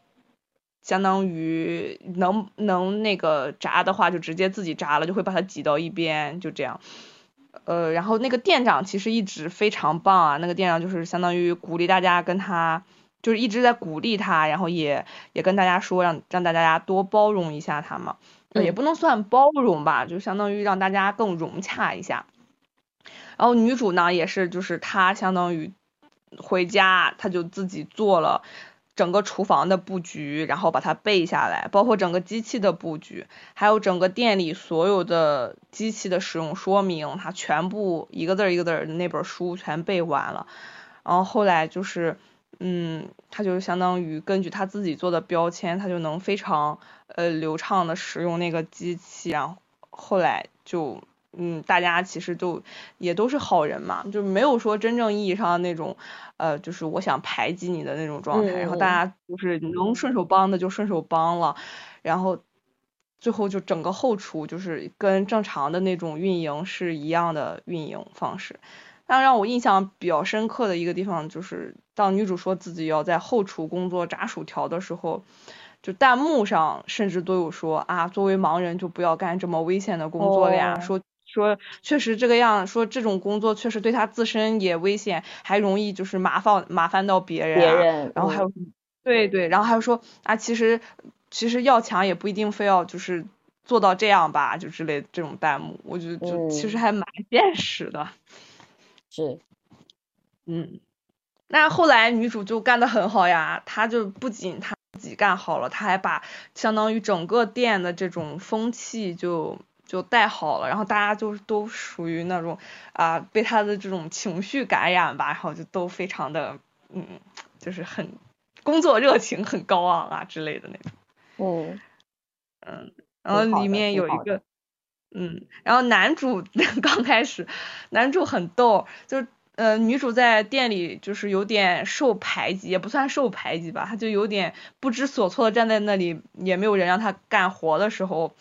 B: 相当于能能那个炸的话，就直接自己炸了，就会把它挤到一边，就这样。呃，然后那个店长其实一直非常棒啊，那个店长就是相当于鼓励大家跟他，就是一直在鼓励他，然后也也跟大家说让让大家多包容一下他嘛，也不能算包容吧，就相当于让大家更融洽一下。然后女主呢也是，就是她相当于回家，她就自己做了。整个厨房的布局，然后把它背下来，包括整个机器的布局，还有整个店里所有的机器的使用说明，他全部一个字儿一个字儿那本书全背完了。然后后来就是，嗯，他就相当于根据他自己做的标签，他就能非常呃流畅的使用那个机器。然后后来就。嗯，大家其实都也都是好人嘛，就没有说真正意义上的那种，呃，就是我想排挤你的那种状态。然后大家就是能顺手帮的就顺手帮了，然后最后就整个后厨就是跟正常的那种运营是一样的运营方式。但让我印象比较深刻的一个地方就是，当女主说自己要在后厨工作炸薯条的时候，就弹幕上甚至都有说啊，作为盲人就不要干这么危险的工作了呀。说说确实这个样，说这种工作确实对他自身也危险，还容易就是麻烦麻烦到别人。
E: 别人。
B: 然后还有，对对，然后还有说啊，其实其实要强也不一定非要就是做到这样吧，就之类这种弹幕，我觉得就其实还蛮 [LAUGHS] 现实的。[LAUGHS]
E: 是，
B: 嗯，那后来女主就干得很好呀，她就不仅她自己干好了，她还把相当于整个店的这种风气就就带好了，然后大家就都属于那种啊被他的这种情绪感染吧，然后就都非常的嗯，就是很工作热情很高昂啊之类的那种，
E: 嗯
B: 嗯，然后里面有一个。嗯，然后男主 [LAUGHS] 刚开始，男主很逗，就呃女主在店里就是有点受排挤，也不算受排挤吧，她就有点不知所措的站在那里，也没有人让她干活的时候。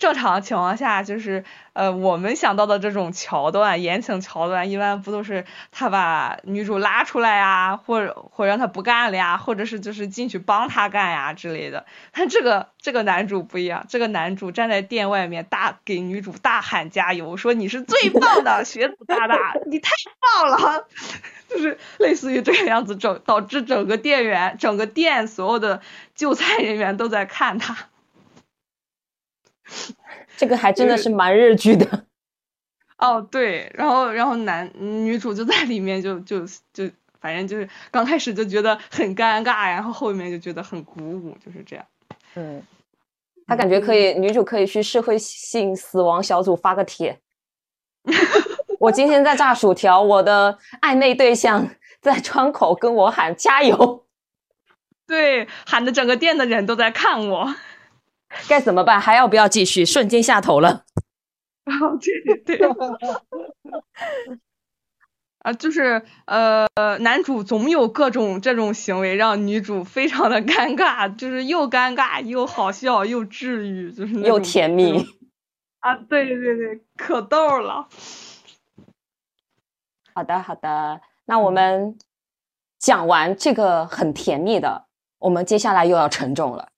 B: 正常情况下，就是呃，我们想到的这种桥段，言情桥段，一般不都是他把女主拉出来呀，或者或者让他不干了呀，或者是就是进去帮他干呀之类的。但这个这个男主不一样，这个男主站在店外面大给女主大喊加油，说你是最棒的学子大大，你太棒了，[LAUGHS] 就是类似于这个样子，整导致整个店员整个店所有的就餐人员都在看他。[LAUGHS]
E: 这个还真的是蛮日剧的，
B: 哦对，然后然后男女主就在里面就就就反正就是刚开始就觉得很尴尬，然后后面就觉得很鼓舞，就是这样。
E: 嗯，他感觉可以，女主可以去社会性死亡小组发个帖。我今天在炸薯条，我的暧昧对象在窗口跟我喊加油，
B: 对，喊的整个店的人都在看我。
E: 该怎么办？还要不要继续？瞬间下头了。
B: 啊，[LAUGHS] 对对对。[LAUGHS] 啊，就是呃，男主总有各种这种行为让女主非常的尴尬，就是又尴尬又好笑又治愈，就是
E: 又甜蜜。
B: 啊，对对对，可逗了。
E: 好的好的，那我们讲完这个很甜蜜的，我们接下来又要沉重了。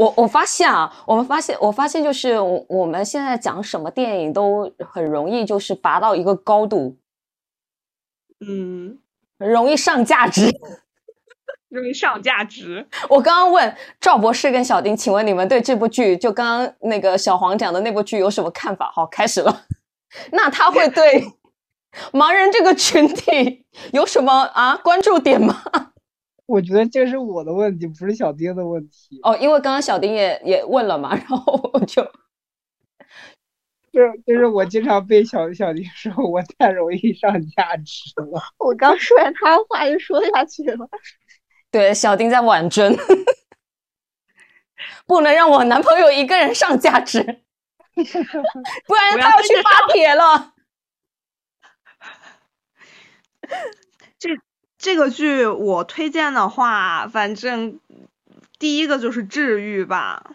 E: 我我发现啊，我们发现，我发现就是我们现在讲什么电影都很容易就是拔到一个高度，
B: 嗯，
E: 容易上价值，[LAUGHS]
B: 容易上价值。
E: 我刚刚问赵博士跟小丁，请问你们对这部剧，就刚刚那个小黄讲的那部剧有什么看法？好，开始了。那他会对 [LAUGHS] 盲人这个群体有什么啊关注点吗？
C: 我觉得这是我的问题，不是小丁的问题。
E: 哦，因为刚刚小丁也也问了嘛，然后我就，[LAUGHS]
C: 就是就是我经常被小小丁说我太容易上价值了。
D: 我刚说完他的话就说下去了。
E: 对，小丁在婉尊，[LAUGHS] 不能让我男朋友一个人上价值，[LAUGHS] 不然他要去发帖了。
B: 这。这个剧我推荐的话，反正第一个就是治愈吧，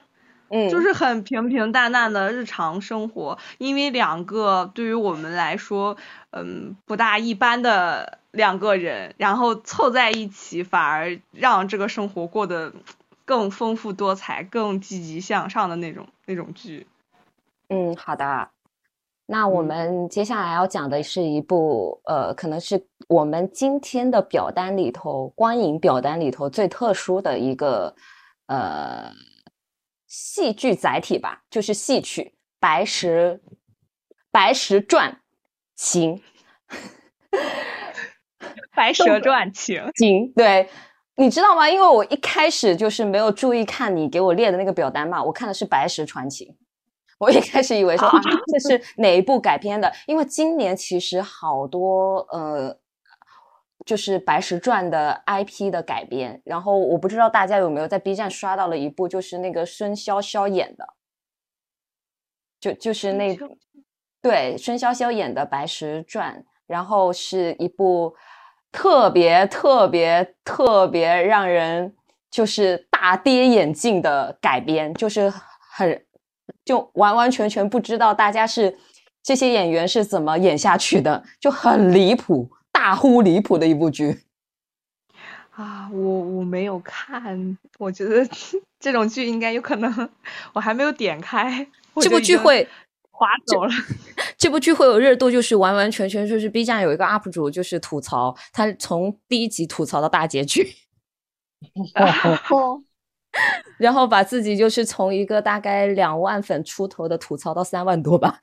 E: 嗯，
B: 就是很平平淡淡的日常生活，因为两个对于我们来说，嗯，不大一般的两个人，然后凑在一起，反而让这个生活过得更丰富多彩、更积极向上的那种那种剧。
E: 嗯，好的。那我们接下来要讲的是一部，呃，可能是我们今天的表单里头观影表单里头最特殊的一个，呃，戏剧载体吧，就是戏曲《白石白石传情 [LAUGHS]》。
B: 白蛇传情
E: 情，对，你知道吗？因为我一开始就是没有注意看你给我列的那个表单嘛，我看的是《白石传情》。我一开始以为说啊，这是哪一部改编的？因为今年其实好多呃，就是《白石传》的 IP 的改编。然后我不知道大家有没有在 B 站刷到了一部，就是那个孙潇潇演的，就就是那对孙潇潇演的《白石传》，然后是一部特别特别特别让人。就是大跌眼镜的改编，就是很就完完全全不知道大家是这些演员是怎么演下去的，就很离谱，大呼离谱的一部剧。
B: 啊，我我没有看，我觉得 [LAUGHS] 这种剧应该有可能，我还没有点开。
E: 这部剧会
B: 划走了。[LAUGHS]
E: 这部剧会有热度，就是完完全全就是 B 站有一个 UP 主，就是吐槽他从第一集吐槽到大结局，[LAUGHS] 然后把自己就是从一个大概两万粉出头的吐槽到三万多吧。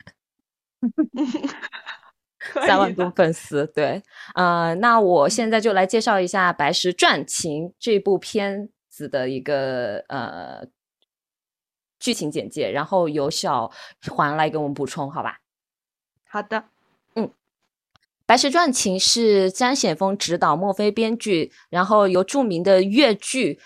E: [LAUGHS] 三万多粉丝，对，呃，那我现在就来介绍一下《白石传情》这部片子的一个呃剧情简介，然后由小环来给我们补充，好吧？
B: 好的，
E: 嗯，《白石传情》是张显峰执导，墨菲编剧，然后由著名的越剧。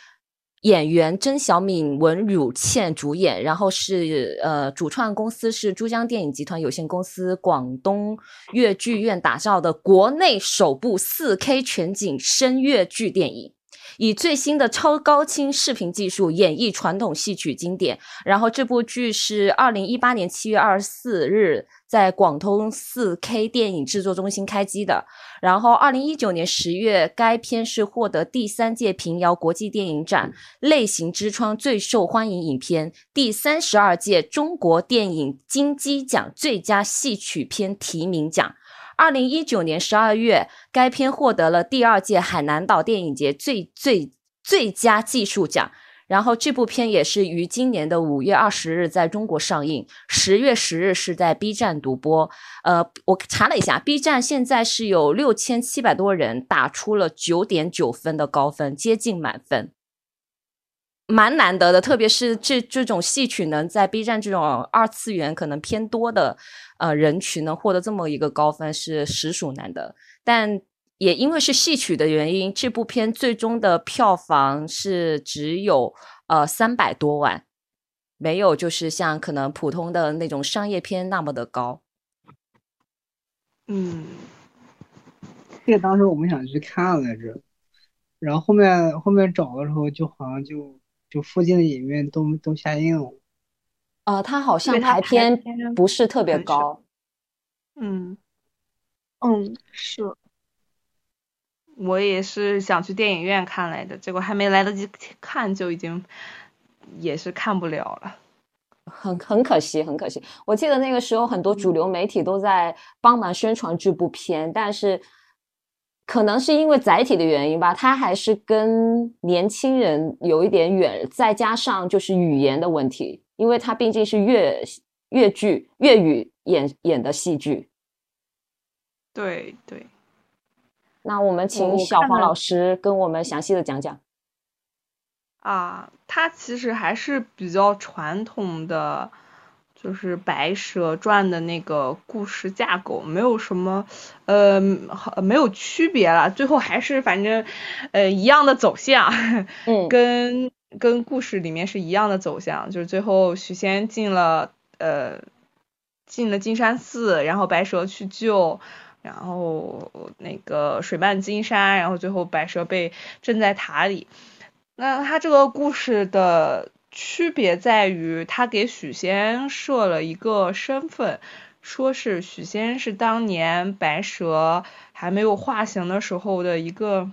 E: 演员曾小敏、文汝倩主演，然后是呃，主创公司是珠江电影集团有限公司，广东粤剧院打造的国内首部四 K 全景声乐剧电影，以最新的超高清视频技术演绎传统戏曲经典。然后这部剧是二零一八年七月二十四日。在广东四 K 电影制作中心开机的。然后，二零一九年十月，该片是获得第三届平遥国际电影展类型之窗最受欢迎影片，第三十二届中国电影金鸡奖最佳戏曲片提名奖。二零一九年十二月，该片获得了第二届海南岛电影节最最最佳技术奖。然后这部片也是于今年的五月二十日在中国上映，十月十日是在 B 站独播。呃，我查了一下，B 站现在是有六千七百多人打出了九点九分的高分，接近满分，蛮难得的。特别是这这种戏曲能在 B 站这种二次元可能偏多的呃人群能获得这么一个高分，是实属难得。但也因为是戏曲的原因，这部片最终的票房是只有呃三百多万，没有就是像可能普通的那种商业片那么的高。
B: 嗯，
C: 这个当时我们想去看来着，然后后面后面找的时候，就好像就就附近的影院都都下映了。
E: 呃，它好像排片不是特别高。
B: 嗯
D: 嗯，是。
B: 我也是想去电影院看来的，结果还没来得及看，就已经也是看不了了，
E: 很很可惜，很可惜。我记得那个时候很多主流媒体都在帮忙宣传这部片，但是可能是因为载体的原因吧，它还是跟年轻人有一点远，再加上就是语言的问题，因为它毕竟是粤粤剧粤语演演的戏剧。
B: 对对。
E: 那我们请小黄老师跟我们详细的讲讲。
B: 啊，它其实还是比较传统的，就是《白蛇传》的那个故事架构，没有什么，呃，没有区别了。最后还是反正，呃，一样的走向，[LAUGHS]
E: 嗯，
B: 跟跟故事里面是一样的走向，就是最后许仙进了，呃，进了金山寺，然后白蛇去救。然后那个水漫金山，然后最后白蛇被镇在塔里。那他这个故事的区别在于，他给许仙设了一个身份，说是许仙是当年白蛇还没有化形的时候的一个，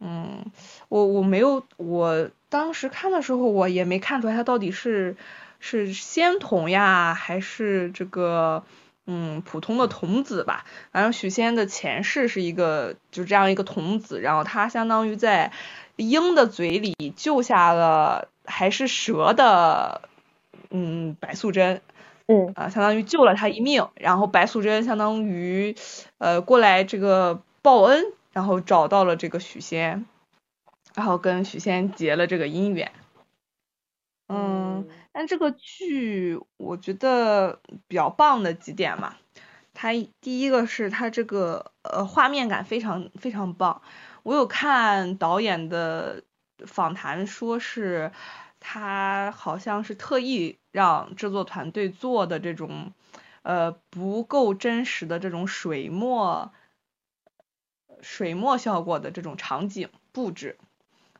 B: 嗯，我我没有，我当时看的时候我也没看出来他到底是是仙童呀，还是这个。嗯，普通的童子吧。反正许仙的前世是一个就这样一个童子，然后他相当于在鹰的嘴里救下了还是蛇的，嗯，白素贞，
E: 嗯
B: 啊，相当于救了他一命。然后白素贞相当于呃过来这个报恩，然后找到了这个许仙，然后跟许仙结了这个姻缘。嗯。但这个剧我觉得比较棒的几点嘛，它第一个是它这个呃画面感非常非常棒，我有看导演的访谈，说是他好像是特意让制作团队做的这种呃不够真实的这种水墨水墨效果的这种场景布置。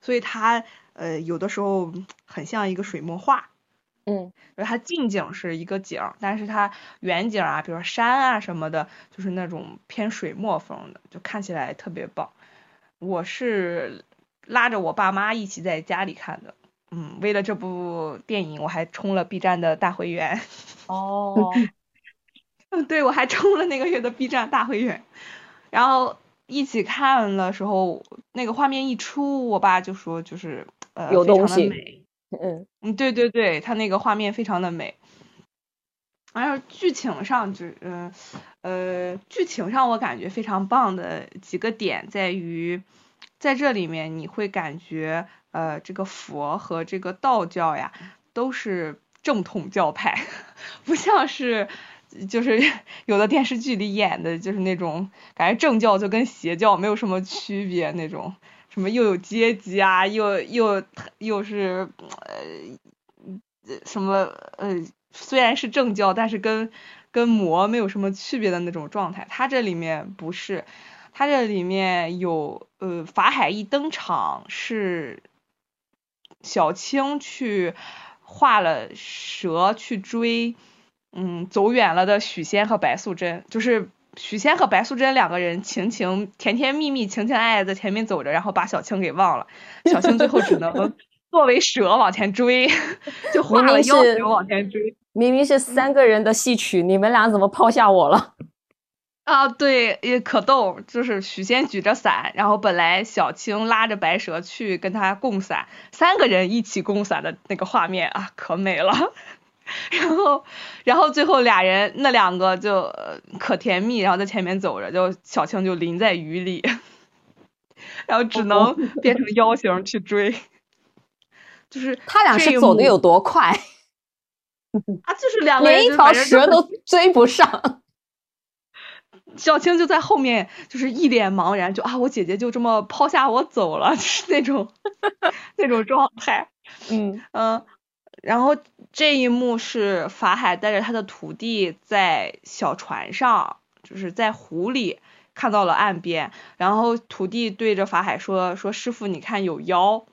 B: 所以它呃有的时候很像一个水墨画。
E: 嗯，就
B: 它近景是一个景，但是它远景啊，比如说山啊什么的，就是那种偏水墨风的，就看起来特别棒。我是拉着我爸妈一起在家里看的，嗯，为了这部电影我还充了 B 站的大会员。
E: 哦，
B: 嗯，[LAUGHS] 对，我还充了那个月的 B 站大会员，然后一起看的时候，那个画面一出，我爸就说就是呃，
E: 有东西，
B: 嗯嗯，对对对，他那个画面非常的美，还有剧情上就嗯呃，剧情上我感觉非常棒的几个点在于，在这里面你会感觉呃，这个佛和这个道教呀都是正统教派，[LAUGHS] 不像是就是有的电视剧里演的，就是那种感觉正教就跟邪教没有什么区别那种。什么又有阶级啊，又又又是呃什么呃，虽然是正教，但是跟跟魔没有什么区别的那种状态。他这里面不是，他这里面有呃法海一登场是小青去画了蛇去追嗯走远了的许仙和白素贞，就是。许仙和白素贞两个人情情甜甜蜜蜜、情情爱爱在前面走着，然后把小青给忘了。小青最后只能作为蛇往前追，[LAUGHS] 就画了腰就往前追。
E: 明明是三个人的戏曲，你们俩怎么抛下我了？[LAUGHS]
B: 啊，对，也可逗，就是许仙举着伞，然后本来小青拉着白蛇去跟他共伞，三个人一起共伞的那个画面啊，可美了。然后，然后最后俩人那两个就可甜蜜，然后在前面走着，就小青就淋在雨里，[LAUGHS] 然后只能变成 [LAUGHS] 妖形去追。就是
E: 他俩是走的有多快？[LAUGHS]
B: 啊，就是两个
E: 连一条蛇都追不上。
B: 小青就在后面，就是一脸茫然，就啊，我姐姐就这么抛下我走了，就是那种那种状态。嗯嗯。然后这一幕是法海带着他的徒弟在小船上，就是在湖里看到了岸边，然后徒弟对着法海说：“说师傅，你看有妖。”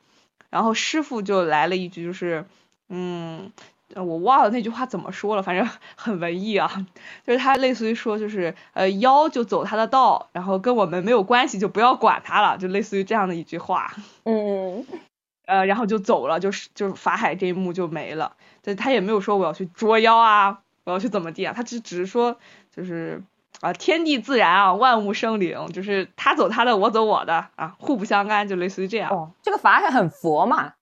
B: 然后师傅就来了一句，就是嗯，我忘了那句话怎么说了，反正很文艺啊，就是他类似于说，就是呃妖就走他的道，然后跟我们没有关系，就不要管他了，就类似于这样的一句话。
E: 嗯。
B: 呃，然后就走了，就是就是法海这一幕就没了，就他也没有说我要去捉妖啊，我要去怎么地啊，他只只是说就是啊天地自然啊，万物生灵，就是他走他的，我走我的啊，互不相干，就类似于这样。
E: 哦，这个法海很佛嘛，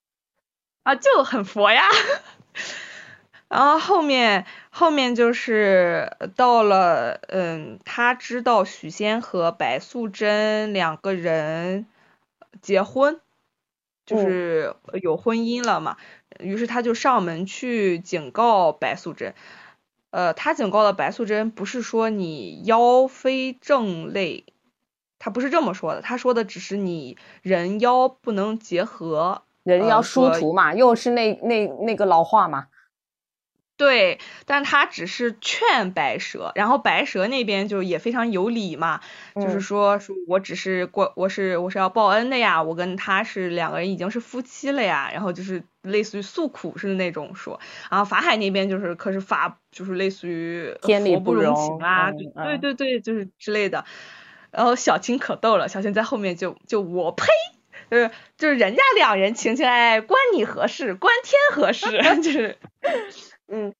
B: 啊就很佛呀。[LAUGHS] 然后后面后面就是到了，嗯，他知道许仙和白素贞两个人结婚。就是有婚姻了嘛，于是他就上门去警告白素贞。呃，他警告了白素贞，不是说你妖非正类，他不是这么说的，他说的只是你人妖不能结合，
E: 人妖殊途嘛，又是那那那个老话嘛。
B: 对，但他只是劝白蛇，然后白蛇那边就也非常有理嘛，就是说说我只是过我是我是要报恩的呀，我跟他是两个人已经是夫妻了呀，然后就是类似于诉苦似的那种说，然后法海那边就是可是法就是类似于
E: 天理
B: 不容情啊，对对对，就是之类的，然后小青可逗了，小青在后面就就我呸，就是就是人家两人情情爱爱关你何事，关天何事，[LAUGHS] 就是。嗯，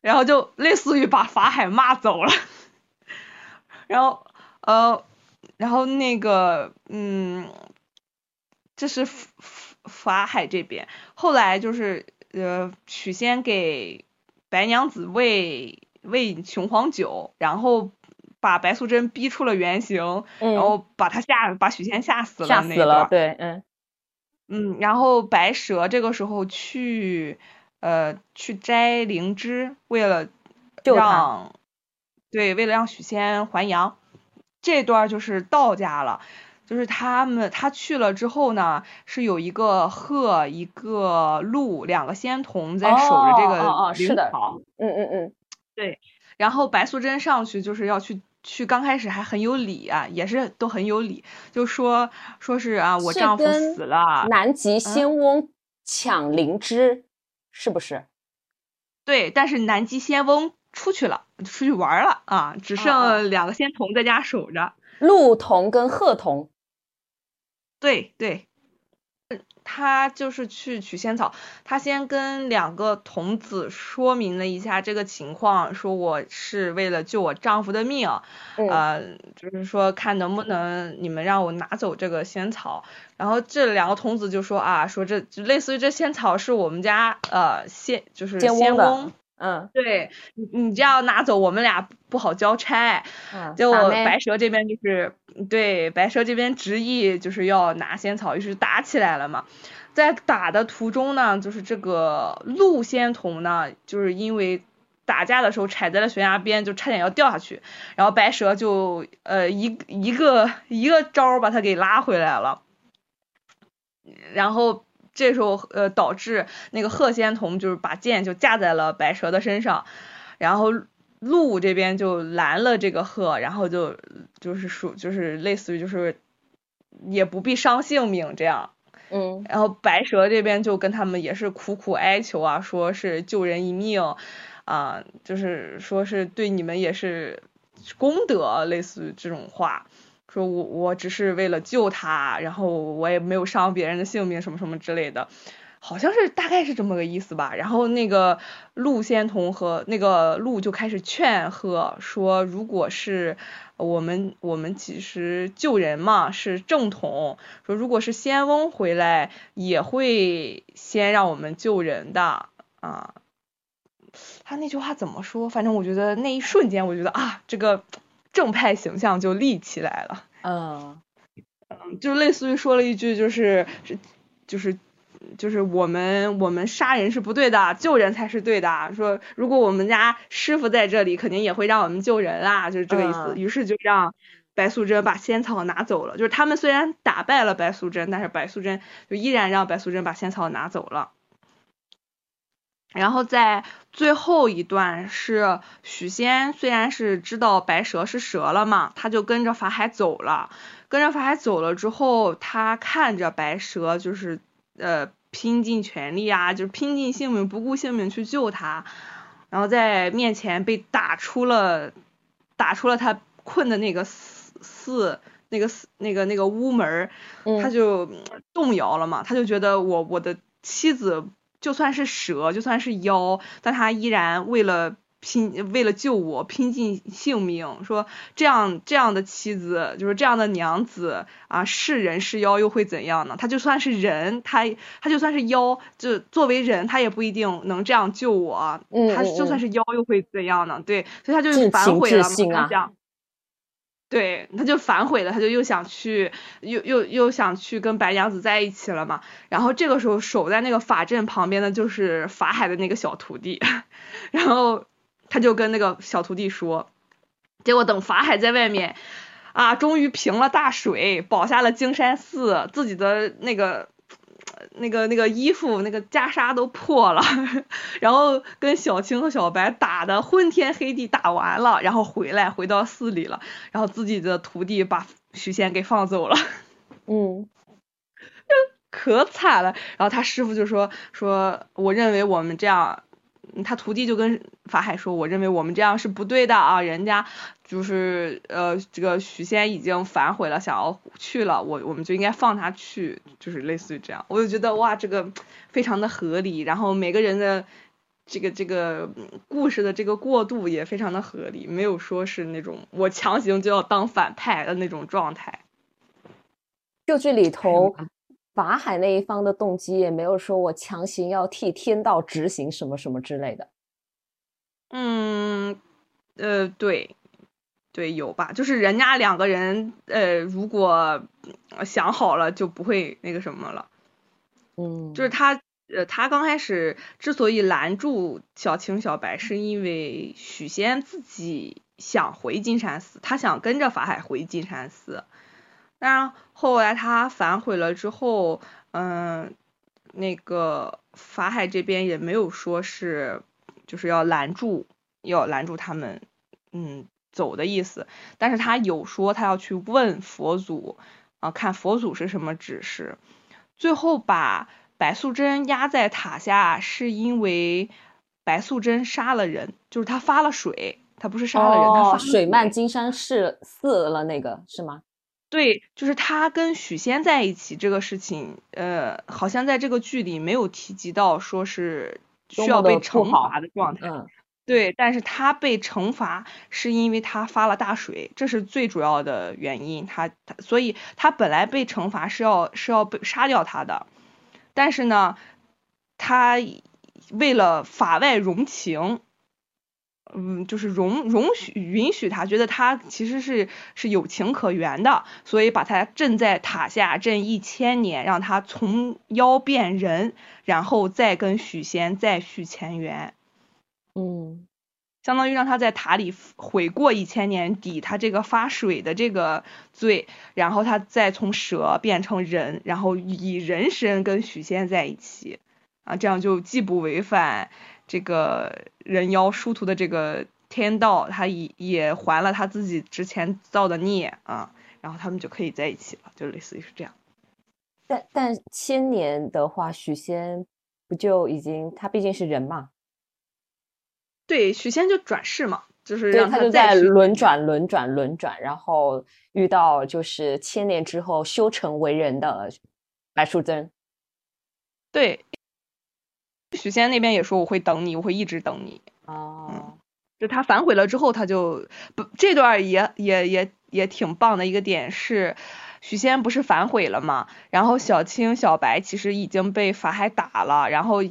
B: 然后就类似于把法海骂走了，[LAUGHS] 然后呃，然后那个嗯，这是法海这边，后来就是呃许仙给白娘子喂喂雄黄酒，然后把白素贞逼出了原形，然后把她吓把许仙吓死了，
E: 吓死了，对，嗯
B: 嗯，然后白蛇这个时候去。呃，去摘灵芝，为了让对，为了让许仙还阳，这段就是道家了，就是他们他去了之后呢，是有一个鹤，一个鹿，两个仙童在守着这个灵
E: 草，嗯嗯嗯，
B: 对，然后白素贞上去就是要去去刚开始还很有理啊，也是都很有理，就说说是啊，我丈夫死了，
E: 南极仙翁抢灵芝，是不是？
B: 对，但是南极仙翁出去了，出去玩了啊，只剩两个仙童在家守着，
E: 鹿童跟鹤童。
B: 对对。他就是去取仙草，他先跟两个童子说明了一下这个情况，说我是为了救我丈夫的命，呃，就是说看能不能你们让我拿走这个仙草。然后这两个童子就说啊，说这类似于这仙草是我们家呃仙就是仙翁，
E: 嗯，
B: 对你你这样拿走，我们俩不好交差。结果白蛇这边就是对白蛇这边执意就是要拿仙草，于是打起来了嘛。在打的途中呢，就是这个鹿仙童呢，就是因为打架的时候踩在了悬崖边，就差点要掉下去。然后白蛇就呃一一个一个招把他给拉回来了。然后这时候呃导致那个鹤仙童就是把剑就架在了白蛇的身上，然后鹿这边就拦了这个鹤，然后就就是说就是类似于就是也不必伤性命这样，
E: 嗯，
B: 然后白蛇这边就跟他们也是苦苦哀求啊，说是救人一命啊，就是说是对你们也是功德，类似于这种话。说我我只是为了救他，然后我也没有伤别人的性命，什么什么之类的，好像是大概是这么个意思吧。然后那个陆仙童和那个陆就开始劝和说，如果是我们我们其实救人嘛是正统，说如果是仙翁回来也会先让我们救人的啊。他那句话怎么说？反正我觉得那一瞬间，我觉得啊这个。正派形象就立起来了，
E: 嗯，
B: 嗯，就类似于说了一句，就是是就是就是我们我们杀人是不对的，救人才是对的。说如果我们家师傅在这里，肯定也会让我们救人啊，就是这个意思。于是就让白素贞把仙草拿走了。就是他们虽然打败了白素贞，但是白素贞就依然让白素贞把仙草拿走了。然后在最后一段是许仙，虽然是知道白蛇是蛇了嘛，他就跟着法海走了。跟着法海走了之后，他看着白蛇，就是呃拼尽全力啊，就是拼尽性命不顾性命去救他。然后在面前被打出了打出了他困的那个寺那个那个那个屋门，他就动摇了嘛，他就觉得我我的妻子。就算是蛇，就算是妖，但他依然为了拼，为了救我拼尽性命。说这样这样的妻子，就是这样的娘子啊，是人是妖又会怎样呢？他就算是人，他他就算是妖，就作为人，他也不一定能这样救我。他就算是妖又会怎样呢？对，所以他就反悔了嘛，讲。对，他就反悔了，他就又想去，又又又想去跟白娘子在一起了嘛。然后这个时候守在那个法阵旁边的就是法海的那个小徒弟，[LAUGHS] 然后他就跟那个小徒弟说，结果等法海在外面啊，终于平了大水，保下了金山寺，自己的那个。那个那个衣服那个袈裟都破了，[LAUGHS] 然后跟小青和小白打的昏天黑地，打完了，然后回来回到寺里了，然后自己的徒弟把许仙给放走了，[LAUGHS]
E: 嗯，
B: 可惨了。然后他师傅就说说，我认为我们这样。他徒弟就跟法海说：“我认为我们这样是不对的啊，人家就是呃，这个许仙已经反悔了，想要去了，我我们就应该放他去，就是类似于这样。”我就觉得哇，这个非常的合理，然后每个人的这个这个故事的这个过渡也非常的合理，没有说是那种我强行就要当反派的那种状态。
E: 这剧里头。法海那一方的动机也没有说我强行要替天道执行什么什么之类的。
B: 嗯，呃，对，对，有吧？就是人家两个人，呃，如果想好了，就不会那个什么了。
E: 嗯，
B: 就是他，呃，他刚开始之所以拦住小青、小白，是因为许仙自己想回金山寺，他想跟着法海回金山寺。但后来他反悔了之后，嗯，那个法海这边也没有说是，就是要拦住，要拦住他们，嗯，走的意思，但是他有说他要去问佛祖啊，看佛祖是什么指示。最后把白素贞压在塔下，是因为白素贞杀了人，就是他发了水，他不是杀了人，他发
E: 水漫金山寺寺了那个是吗？
B: 对，就是他跟许仙在一起这个事情，呃，好像在这个剧里没有提及到，说是需要被惩罚的状态。
E: 嗯。
B: 对，但是他被惩罚是因为他发了大水，这是最主要的原因。他他，所以他本来被惩罚是要是要被杀掉他的，但是呢，他为了法外容情，嗯，就是容容许允许他，觉得他其实是是有情可原的，所以把他镇在塔下镇一千年，让他从妖变人，然后再跟许仙再续前缘。
E: 嗯，
B: 相当于让他在塔里悔过一千年，抵他这个发水的这个罪，然后他再从蛇变成人，然后以人身跟许仙在一起，啊，这样就既不违反这个人妖殊途的这个天道，他也也还了他自己之前造的孽啊，然后他们就可以在一起了，就类似于是这样。
E: 但但千年的话，许仙不就已经他毕竟是人嘛。
B: 对，许仙就转世嘛，就是让
E: 他就在轮转、轮转、轮转，然后遇到就是千年之后修成为人的白素贞。
B: 对，许仙那边也说我会等你，我会一直等你。
E: 哦，
B: 就他反悔了之后，他就不这段也也也也挺棒的一个点是。许仙不是反悔了嘛？然后小青、小白其实已经被法海打了，然后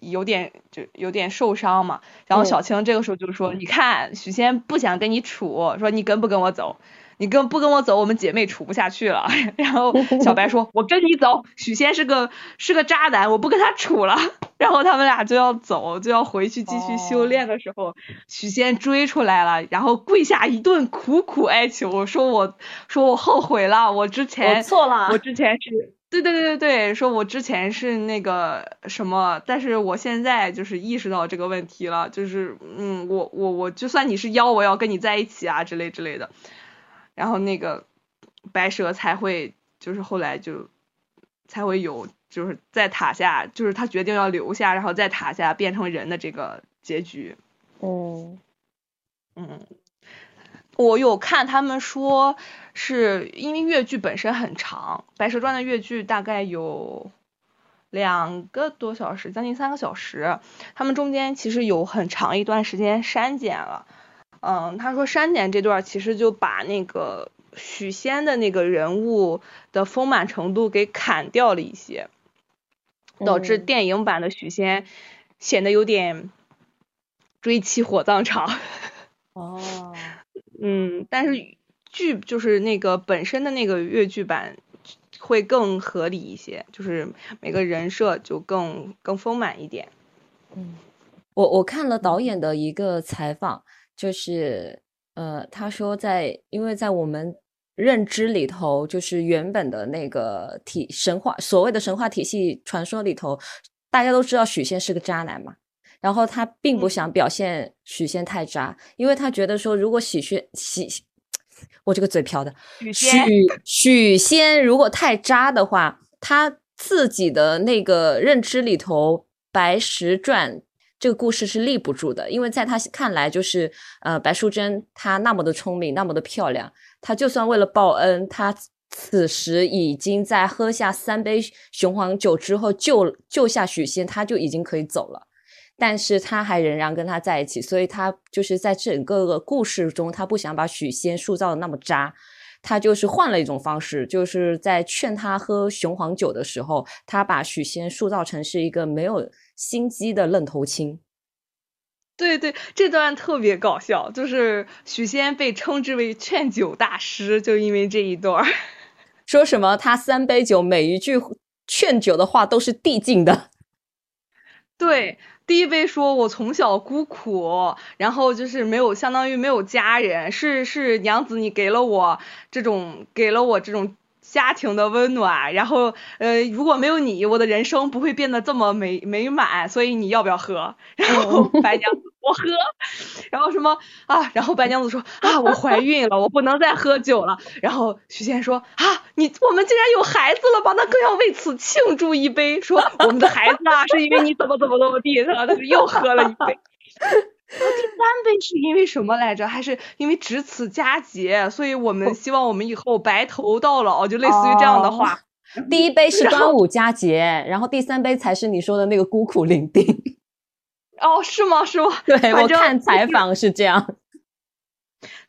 B: 有点就有点受伤嘛。然后小青这个时候就说：“你看，许仙不想跟你处，说你跟不跟我走？你跟不跟我走，我们姐妹处不下去了。[LAUGHS] ”然后小白说：“我跟你走。”许仙是个是个渣男，我不跟他处了。[LAUGHS] 然后他们俩就要走，就要回去继续修炼的时候，许仙追出来了，然后跪下一顿苦苦哀求，说我说我后悔了，我之前
E: 我错了，
B: 我之前是对对对对对，说我之前是那个什么，但是我现在就是意识到这个问题了，就是嗯，我我我就算你是妖，我要跟你在一起啊之类之类的，然后那个白蛇才会就是后来就才会有。就是在塔下，就是他决定要留下，然后在塔下变成人的这个结局。
E: 哦
B: 嗯，我有看他们说，是因为越剧本身很长，《白蛇传》的越剧大概有两个多小时，将近三个小时。他们中间其实有很长一段时间删减了。嗯，他说删减这段其实就把那个许仙的那个人物的丰满程度给砍掉了一些。导致电影版的许仙显得有点追妻火葬场。[LAUGHS]
E: 哦，
B: 嗯，但是剧就是那个本身的那个越剧版会更合理一些，就是每个人设就更更丰满一点。
E: 嗯，我我看了导演的一个采访，就是呃，他说在因为在我们。认知里头，就是原本的那个体神话，所谓的神话体系传说里头，大家都知道许仙是个渣男嘛。然后他并不想表现许仙太渣，因为他觉得说，如果许仙许，我这个嘴瓢的许许仙如果太渣的话，他自己的那个认知里头，《白蛇传》这个故事是立不住的，因为在他看来，就是呃，白素贞她那么的聪明，那么的漂亮。她就算为了报恩，她此时已经在喝下三杯雄黄酒之后救救下许仙，他就已经可以走了。但是他还仍然跟他在一起，所以他就是在整个故事中，他不想把许仙塑造的那么渣，他就是换了一种方式，就是在劝他喝雄黄酒的时候，他把许仙塑造成是一个没有心机的愣头青。
B: 对对，这段特别搞笑，就是许仙被称之为劝酒大师，就因为这一段，[LAUGHS]
E: 说什么他三杯酒，每一句劝酒的话都是递进的。[LAUGHS]
B: 对，第一杯说我从小孤苦，然后就是没有，相当于没有家人，是是娘子你给了我这种，给了我这种。家庭的温暖，然后呃，如果没有你，我的人生不会变得这么美美满，所以你要不要喝？[LAUGHS] 然后 [LAUGHS] 白娘子我喝，[LAUGHS] 然后什么啊？然后白娘子说啊，我怀孕了，我不能再喝酒了。然后许仙说啊，你我们竟然有孩子了吧？那更要为此庆祝一杯，说我们的孩子啊，是因为你怎么怎么怎么地，他就又喝了一杯。第三杯是因为什么来着？还是因为值此佳节，所以我们希望我们以后白头到老，就类似于这样的话。
E: 第一杯是端午佳节，然后第三杯才是你说的那个孤苦伶仃。
B: 哦，是吗？是吗？
E: 对，我看采访是这样。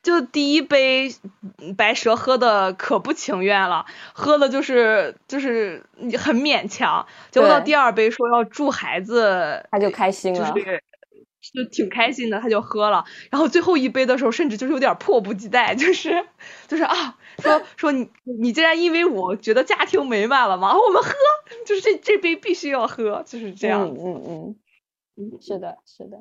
B: 就第一杯白蛇喝的可不情愿了，喝的就是就是很勉强。结果到第二杯说要祝孩子，
E: 他就开心了。
B: 就挺开心的，他就喝了，然后最后一杯的时候，甚至就是有点迫不及待，就是 [LAUGHS] 就是啊，说说你你竟然因为我觉得家庭美满了吗？我们喝，就是这这杯必须要喝，就是这样。
E: 嗯嗯嗯，是的，是的。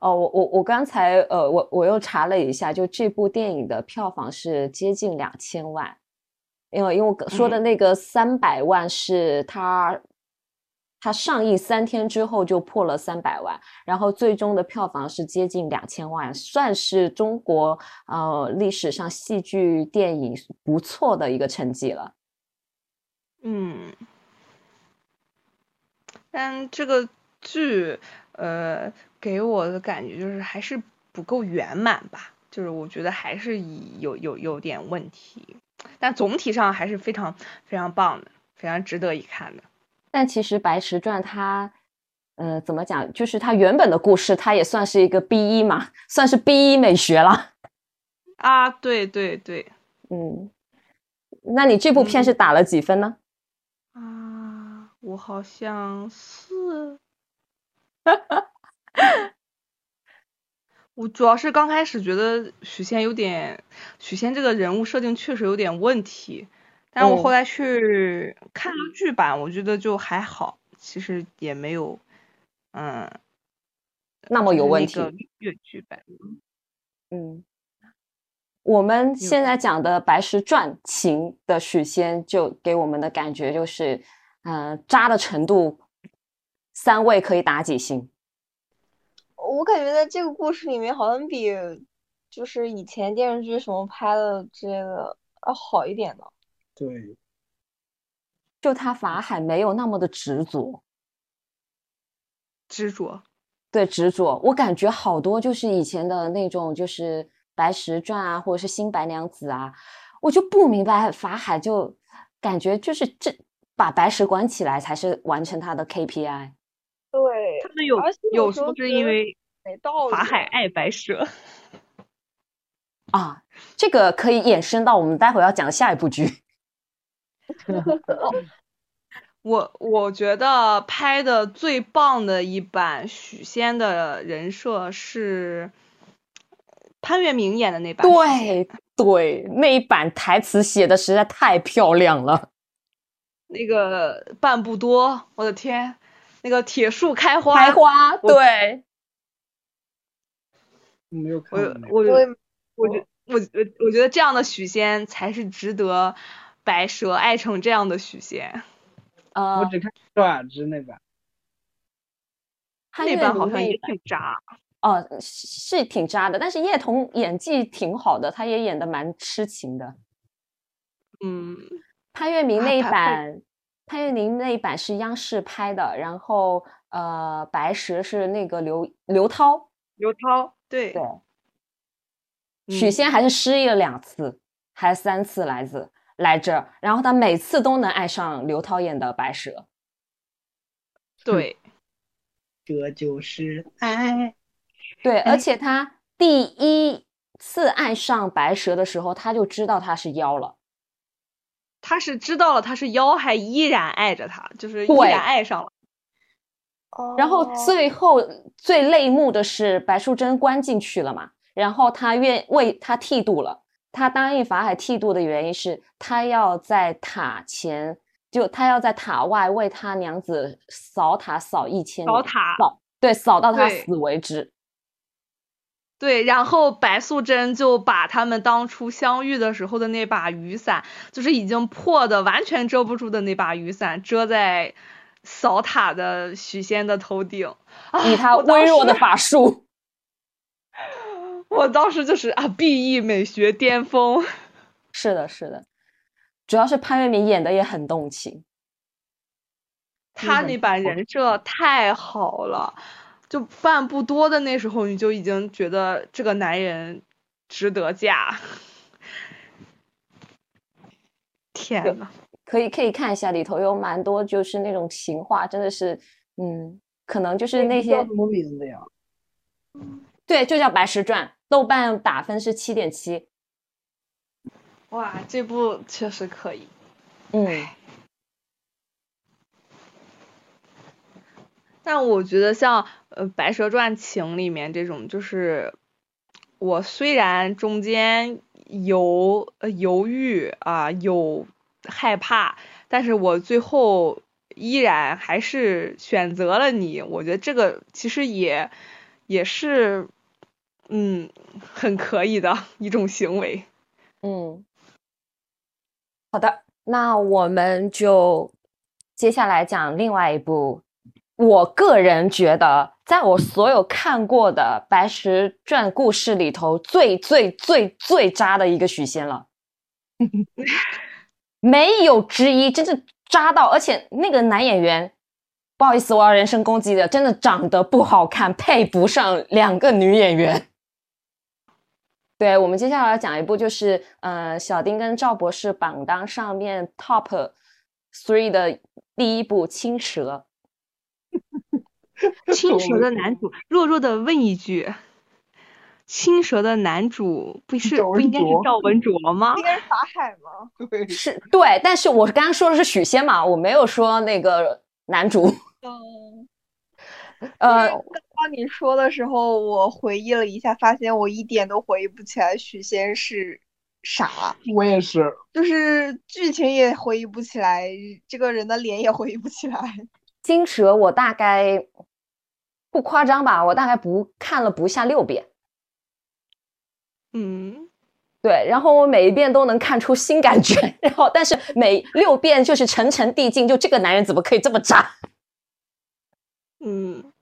E: 哦，我我我刚才呃，我我又查了一下，就这部电影的票房是接近两千万，因为因为我说的那个三百万是他。它上映三天之后就破了三百万，然后最终的票房是接近两千万，算是中国呃历史上戏剧电影不错的一个成绩了。
B: 嗯，但这个剧呃给我的感觉就是还是不够圆满吧，就是我觉得还是有有有点问题，但总体上还是非常非常棒的，非常值得一看的。
E: 但其实《白蛇传》它，呃，怎么讲？就是它原本的故事，它也算是一个 B 一嘛，算是 B 一美学了。
B: 啊，对对对，
E: 嗯。那你这部片是打了几分呢？
B: 啊，我好像是。我主要是刚开始觉得许仙有点，许仙这个人物设定确实有点问题。但是我后来去看了剧版，我觉得就还好，其实也没有，嗯，
E: 那么有问题。
B: 粤剧版，
E: 嗯，我们现在讲的《白蛇传》情的许仙，就给我们的感觉就是，嗯，渣的程度，三位可以打几星？
D: 我感觉在这个故事里面，好像比就是以前电视剧什么拍的之类的要好一点呢。
C: 对，
E: 就他法海没有那么的执着，
B: 执着，
E: 对执着。我感觉好多就是以前的那种，就是《白蛇传》啊，或者是《新白娘子》啊，我就不明白法海就感觉就是这把白蛇关起来才是完成他的 KPI。
D: 对，
B: 他们有有时候是因为法海爱白蛇。
E: 啊，这个可以衍生到我们待会要讲的下一部剧。[LAUGHS] [LAUGHS]
B: 我我觉得拍的最棒的一版许仙的人设是潘粤明演的那版。
E: 对对，那一版台词写的实在太漂亮了。[LAUGHS]
B: 那个半步多，我的天，那个铁树开花，
E: 开花，对。
C: 没有看。
B: 我我我觉我我我觉得这样的许仙才是值得。白蛇爱成这样的许仙，
E: 呃，
C: 我只看周雅芝那版，
B: 那版好像也挺渣，
E: 哦，是挺渣的，但是叶童演技挺好的，他也演的蛮痴情的。
B: 嗯，
E: 潘粤明那一版，潘粤明那一版是央视拍的，然后呃，白蛇是那个刘刘涛，
B: 刘涛，对
E: 对，许仙还是失忆了两次，还是三次来着？来着，然后他每次都能爱上刘涛演的白蛇。
B: 对，
C: 这就是爱。
E: 对，而且他第一次爱上白蛇的时候，他就知道他是妖了。
B: 他是知道了他是妖，还依然爱着他，就是依然爱上了。
D: 哦。
E: 然后最后最泪目的是白素贞关进去了嘛，然后他愿为他剃度了。他答应法海剃度的原因是他要在塔前，就他要在塔外为他娘子扫塔扫一千
B: 扫塔
E: 扫对扫到他死为止。
B: 对，然后白素贞就把他们当初相遇的时候的那把雨伞，就是已经破的完全遮不住的那把雨伞，遮在扫塔的许仙的头顶，
E: 以他微弱的法术。
B: 我当时就是啊，B E 美学巅峰。
E: 是的，是的，主要是潘粤明演的也很动情，
B: 他那版人设太好了。就半不多的那时候，你就已经觉得这个男人值得嫁。天呐，
E: 可以可以看一下，里头有蛮多就是那种情话，真的是，嗯，可能就是那些
C: 什么名字呀？
E: 对，就叫《白蛇传》，豆瓣打分是七点七。
B: 哇，这部确实可以。
E: 嗯。
B: 但我觉得像呃《白蛇传情》里面这种，就是我虽然中间有犹豫啊，有害怕，但是我最后依然还是选择了你。我觉得这个其实也也是嗯很可以的一种行为。
E: 嗯，好的，那我们就接下来讲另外一部。我个人觉得，在我所有看过的《白蛇传》故事里头，最最最最渣的一个许仙了，[LAUGHS] 没有之一，真的渣到，而且那个男演员，不好意思，我要人身攻击的，真的长得不好看，配不上两个女演员。对我们接下来要讲一部，就是呃，小丁跟赵博士榜单上面 top three 的第一部《青蛇》。[LAUGHS]
B: 青蛇的男主，弱弱的问一句，青蛇的男主不是不应该是赵文卓吗？
D: 应该是法海吗？[LAUGHS]
C: 对，
E: 是对，但是我刚刚说的是许仙嘛，我没有说那个男主。
D: 嗯，[LAUGHS]
E: 呃，
D: 刚刚你说的时候，我回忆了一下，发现我一点都回忆不起来许仙是啥。
C: 我也是，
D: 就是剧情也回忆不起来，这个人的脸也回忆不起来。
E: 金蛇，我大概不夸张吧，我大概不看了不下六遍。
B: 嗯，
E: 对，然后我每一遍都能看出新感觉，[LAUGHS] 然后但是每六遍就是层层递进，就这个男人怎么可以这么渣？
B: 嗯，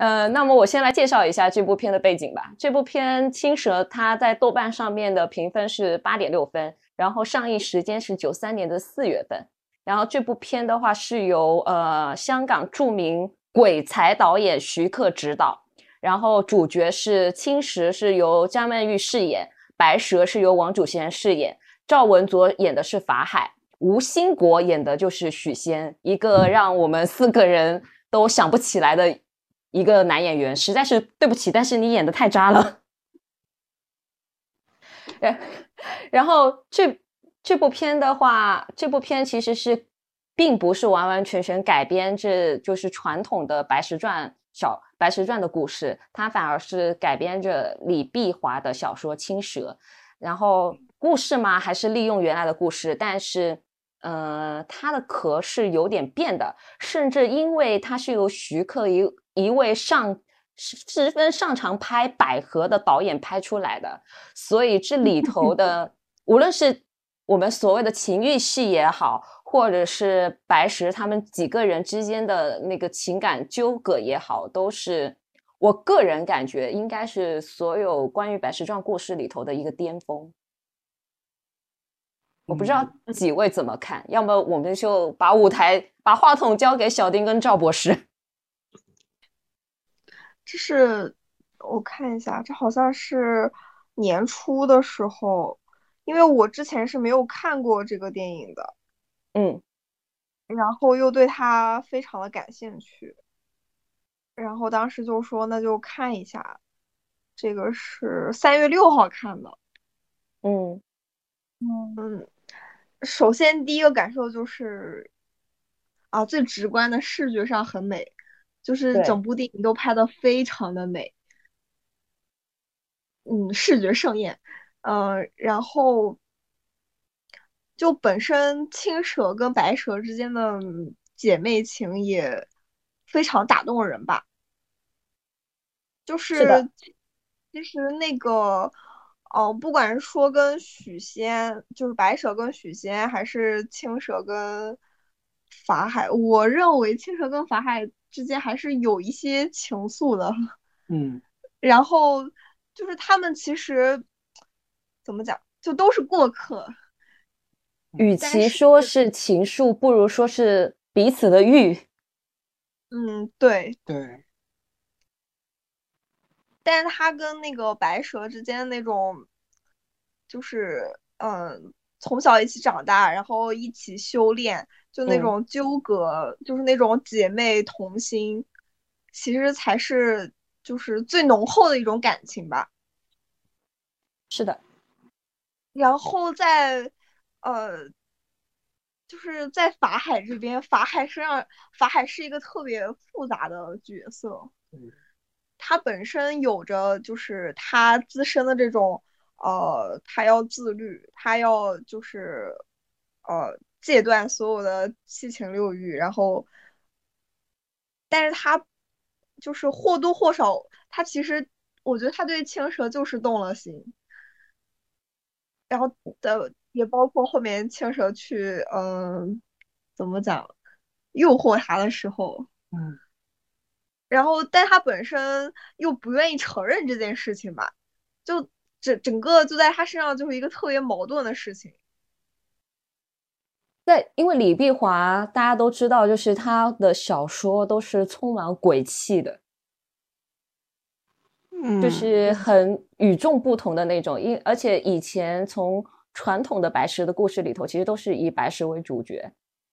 E: 呃，那么我先来介绍一下这部片的背景吧。这部片《青蛇》它在豆瓣上面的评分是八点六分，然后上映时间是九三年的四月份。然后这部片的话是由呃香港著名鬼才导演徐克执导，然后主角是青蛇是由张曼玉饰演，白蛇是由王祖贤饰演，赵文卓演的是法海，吴兴国演的就是许仙，一个让我们四个人都想不起来的一个男演员，实在是对不起，但是你演的太渣了。[LAUGHS] 然后这。这部片的话，这部片其实是并不是完完全全改编，这就是传统的《白石传》小《白石传》的故事，它反而是改编着李碧华的小说《青蛇》。然后故事嘛，还是利用原来的故事，但是，呃，它的壳是有点变的，甚至因为它是由徐克一一位上十分擅长拍百合的导演拍出来的，所以这里头的无论是我们所谓的情欲戏也好，或者是白石他们几个人之间的那个情感纠葛也好，都是我个人感觉应该是所有关于白石传故事里头的一个巅峰。我不知道几位怎么看，要么我们就把舞台、把话筒交给小丁跟赵博士。
D: 这是我看一下，这好像是年初的时候。因为我之前是没有看过这个电影的，
E: 嗯，
D: 然后又对它非常的感兴趣，然后当时就说那就看一下，这个是三月六号看的，
E: 嗯
D: 嗯，首先第一个感受就是啊，最直观的视觉上很美，就是整部电影都拍的非常的美，嗯，视觉盛宴。嗯，然后就本身青蛇跟白蛇之间的姐妹情也非常打动人吧。就是其实那个，哦，不管是说跟许仙，就是白蛇跟许仙，还是青蛇跟法海，我认为青蛇跟法海之间还是有一些情愫的。[LAUGHS]
C: 嗯，
D: 然后就是他们其实怎么讲，就都是过客。
E: 与其说是情愫，不如说是彼此的欲。
D: 嗯，对
C: 对。
D: 但是他跟那个白蛇之间那种，就是嗯，从小一起长大，然后一起修炼，就那种纠葛，就是那种姐妹同心，其实才是就是最浓厚的一种感情吧。
E: 是的。
D: 然后在呃，就是在法海这边，法海身上，法海是一个特别复杂的角色。他本身有着，就是他自身的这种，呃，他要自律，他要就是，呃，戒断所有的七情六欲，然后，但是他就是或多或少，他其实我觉得他对青蛇就是动了心，然后的也包括后面青蛇去，嗯，怎么讲，诱惑他的时候，
C: 嗯。
D: 然后，但他本身又不愿意承认这件事情吧，就整整个就在他身上就是一个特别矛盾的事情。
E: 对，因为李碧华大家都知道，就是他的小说都是充满鬼气的，
B: 嗯，
E: 就是很与众不同的那种。因而且以前从传统的白石的故事里头，其实都是以白石为主角，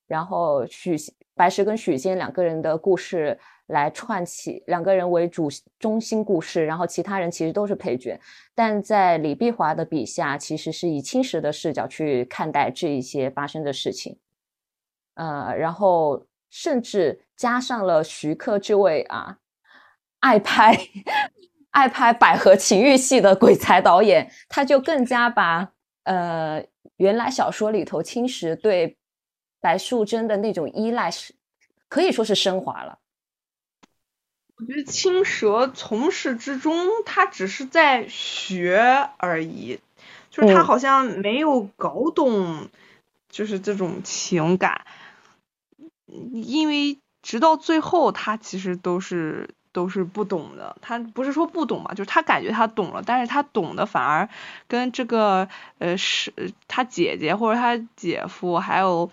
E: 然后许白石跟许仙两个人的故事。来串起两个人为主中心故事，然后其他人其实都是配角。但在李碧华的笔下，其实是以青石的视角去看待这一些发生的事情。呃，然后甚至加上了徐克这位啊，爱拍 [LAUGHS] 爱拍百合情欲戏的鬼才导演，他就更加把呃原来小说里头青石对白素贞的那种依赖是可以说是升华了。
B: 我觉得青蛇从始至终，他只是在学而已，就是他好像没有搞懂，就是这种情感，因为直到最后，他其实都是都是不懂的。他不是说不懂嘛，就是他感觉他懂了，但是他懂的反而跟这个呃是他姐姐或者他姐夫还有。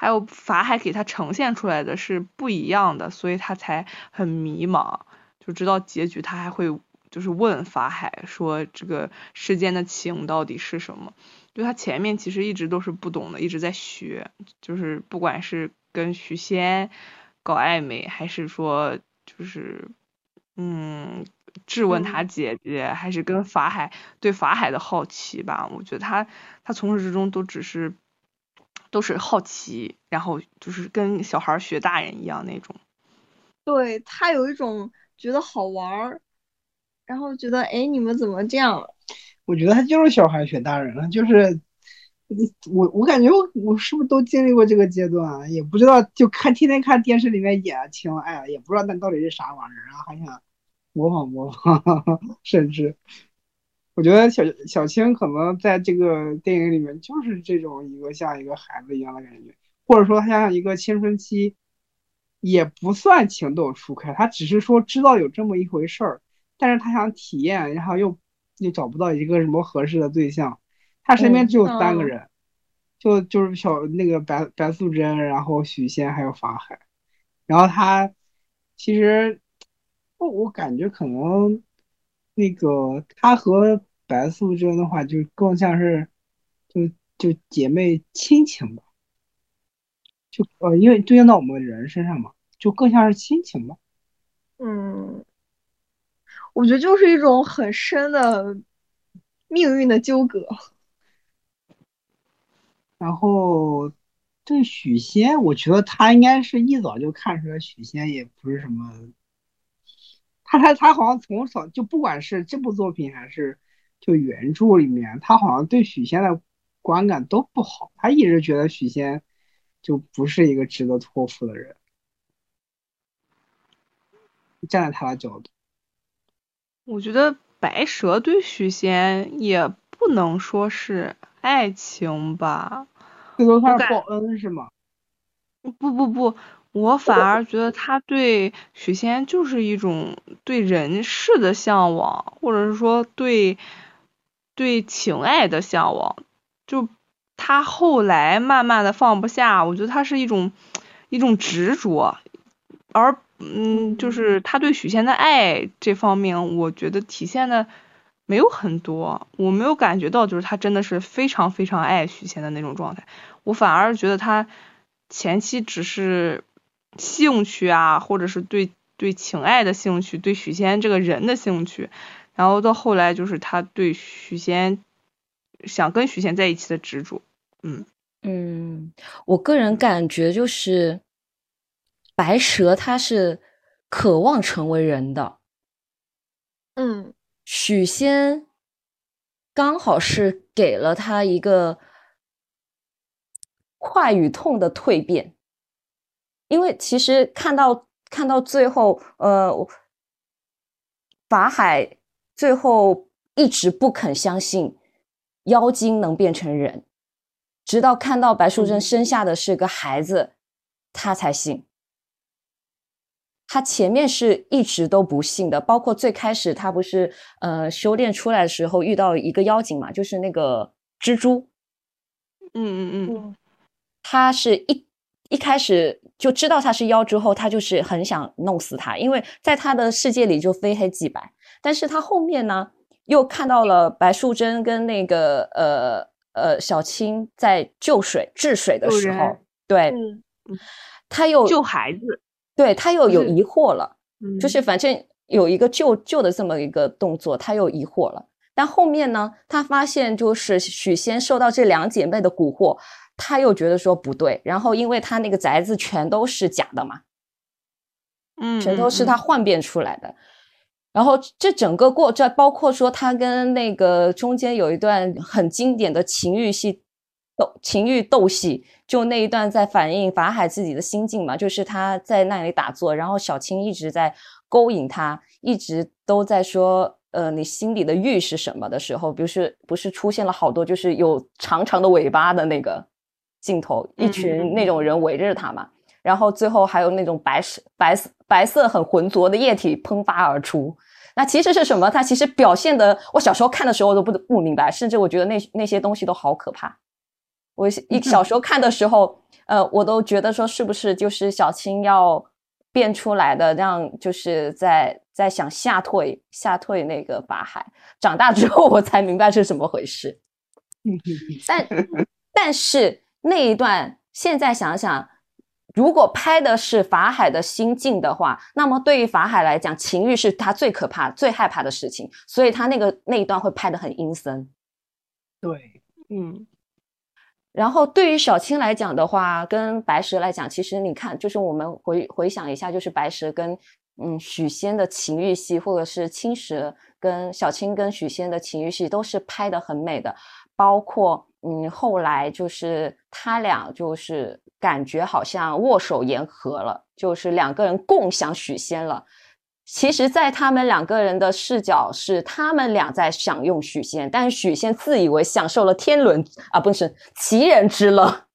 B: 还有法海给他呈现出来的是不一样的，所以他才很迷茫，就知道结局他还会就是问法海说这个世间的情到底是什么？就他前面其实一直都是不懂的，一直在学，就是不管是跟许仙搞暧昧，还是说就是嗯质问他姐姐，还是跟法海对法海的好奇吧，我觉得他他从始至终都只是。都是好奇，然后就是跟小孩学大人一样那种。
D: 对他有一种觉得好玩儿，然后觉得哎，你们怎么这样？
C: 我觉得他就是小孩学大人了，就是我我感觉我我是不是都经历过这个阶段？也不知道，就看天天看电视里面演情，哎呀，也不知道那到底是啥玩意儿，然后还想模仿模仿，[LAUGHS] 甚至。我觉得小小青可能在这个电影里面就是这种一个像一个孩子一样的感觉，或者说他像一个青春期，也不算情窦初开，他只是说知道有这么一回事儿，但是他想体验，然后又又找不到一个什么合适的对象，他身边只有三个人，就就是小那个白白素贞，然后许仙还有法海，然后他其实我我感觉可能那个他和白素贞的话，就更像是，就就姐妹亲情吧，就呃，因为对应到我们人身上嘛，就更像是亲情吧。
D: 嗯，我觉得就是一种很深的命运的纠葛。[LAUGHS]
C: 然后对许仙，我觉得他应该是一早就看出来许仙也不是什么，他他他好像从小就不管是这部作品还是。就原著里面，他好像对许仙的观感都不好，他一直觉得许仙就不是一个值得托付的人。站在他的角度，
B: 我觉得白蛇对许仙也不能说是爱情吧？
C: 最多算是报恩是吗？
B: 不不不，我反而觉得他对许仙就是一种对人世的向往，或者是说对对情爱的向往。就他后来慢慢的放不下，我觉得他是一种一种执着，而嗯，就是他对许仙的爱这方面，我觉得体现的没有很多，我没有感觉到就是他真的是非常非常爱许仙的那种状态。我反而觉得他前期只是兴趣啊，或者是对对情爱的兴趣，对许仙这个人的兴趣，然后到后来就是他对许仙想跟许仙在一起的执着。
E: 嗯嗯，我个人感觉就是白蛇他是渴望成为人的，
D: 嗯，
E: 许仙刚好是给了他一个。快与痛的蜕变，因为其实看到看到最后，呃，法海最后一直不肯相信妖精能变成人，直到看到白素贞生下的是个孩子，他才信。他前面是一直都不信的，包括最开始他不是呃修炼出来的时候遇到一个妖精嘛，就是那个蜘蛛。
B: 嗯嗯嗯。
E: 他是一一开始就知道他是妖之后，他就是很想弄死他，因为在他的世界里就非黑即白。但是他后面呢，又看到了白素贞跟那个呃呃小青在救水治水的时候，对，他又
B: 救孩子，
E: 对他又有疑惑了，就是反正有一个救救的这么一个动作，他又疑惑了。但后面呢，他发现就是许仙受到这两姐妹的蛊惑。他又觉得说不对，然后因为他那个宅子全都是假的嘛，
B: 嗯，
E: 全都是他幻变出来的。然后这整个过，这包括说他跟那个中间有一段很经典的情欲戏斗情欲斗戏，就那一段在反映法海自己的心境嘛，就是他在那里打坐，然后小青一直在勾引他，一直都在说，呃，你心里的欲是什么的时候，不是不是出现了好多就是有长长的尾巴的那个。镜头一群那种人围着他嘛，然后最后还有那种白色、白色、白色很浑浊的液体喷发而出。那其实是什么？它其实表现的，我小时候看的时候都不不明白，甚至我觉得那那些东西都好可怕。我一小时候看的时候，呃，我都觉得说是不是就是小青要变出来的，让就是在在想吓退吓退那个法海。长大之后我才明白是怎么回事。但但是。那一段，现在想想，如果拍的是法海的心境的话，那么对于法海来讲，情欲是他最可怕、最害怕的事情，所以他那个那一段会拍的很阴森。
C: 对，
B: 嗯。
E: 然后对于小青来讲的话，跟白蛇来讲，其实你看，就是我们回回想一下，就是白蛇跟嗯许仙的情欲戏，或者是青蛇跟小青跟许仙的情欲戏，都是拍的很美的，包括。嗯，后来就是他俩就是感觉好像握手言和了，就是两个人共享许仙了。其实，在他们两个人的视角是他们俩在享用许仙，但是许仙自以为享受了天伦啊，不是奇人之乐。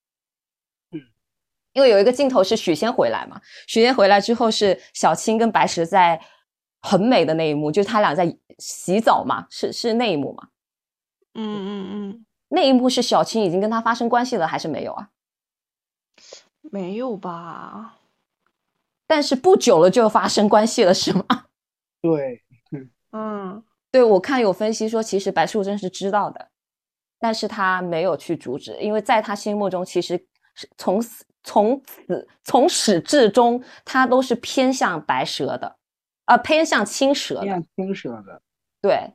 C: 嗯，[LAUGHS]
E: 因为有一个镜头是许仙回来嘛，许仙回来之后是小青跟白蛇在很美的那一幕，就是他俩在洗澡嘛，是是那一幕嘛。
B: 嗯嗯嗯。
E: 那一幕是小青已经跟他发生关系了，还是没有啊？
B: 没有吧？
E: 但是不久了就发生关系了，是吗？
C: 对，
B: 嗯，
E: 对，我看有分析说，其实白素贞是知道的，但是他没有去阻止，因为在他心目中，其实是从从此从始至终，他都是偏向白蛇的，啊，偏向青蛇的，
C: 偏向青蛇的。
E: 对，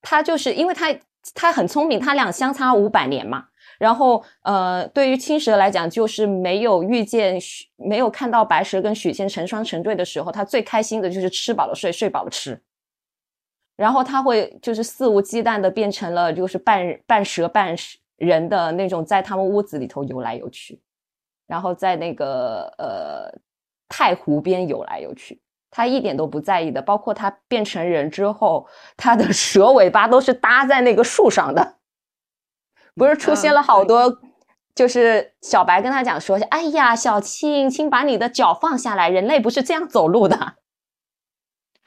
E: 他就是因为他。他很聪明，他俩相差五百年嘛。然后，呃，对于青蛇来讲，就是没有遇见许，没有看到白蛇跟许仙成双成对的时候，他最开心的就是吃饱了睡，睡饱了吃。然后他会就是肆无忌惮的变成了就是半半蛇半人的那种，在他们屋子里头游来游去，然后在那个呃太湖边游来游去。他一点都不在意的。包括他变成人之后，他的蛇尾巴都是搭在那个树上的，[LAUGHS] 不是出现了好多，就是小白跟他讲说：“哎呀，小青，请把你的脚放下来，人类不是这样走路的。[LAUGHS] ”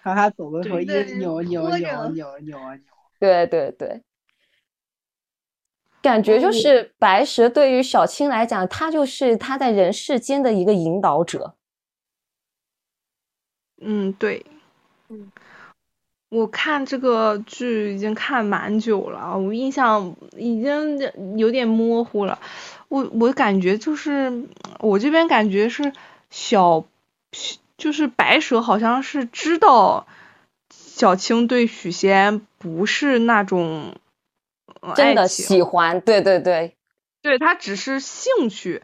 C: 他还走的时候一直扭扭扭扭扭扭。[LAUGHS]
E: 对对对。感觉就是白蛇对于小青来讲，他就是他在人世间的一个引导者。
B: 嗯，对，嗯，我看这个剧已经看蛮久了，我印象已经有点模糊了。我我感觉就是我这边感觉是小，就是白蛇好像是知道小青对许仙不是那种。
E: 真的喜欢，对对对，
B: 对他只是兴趣，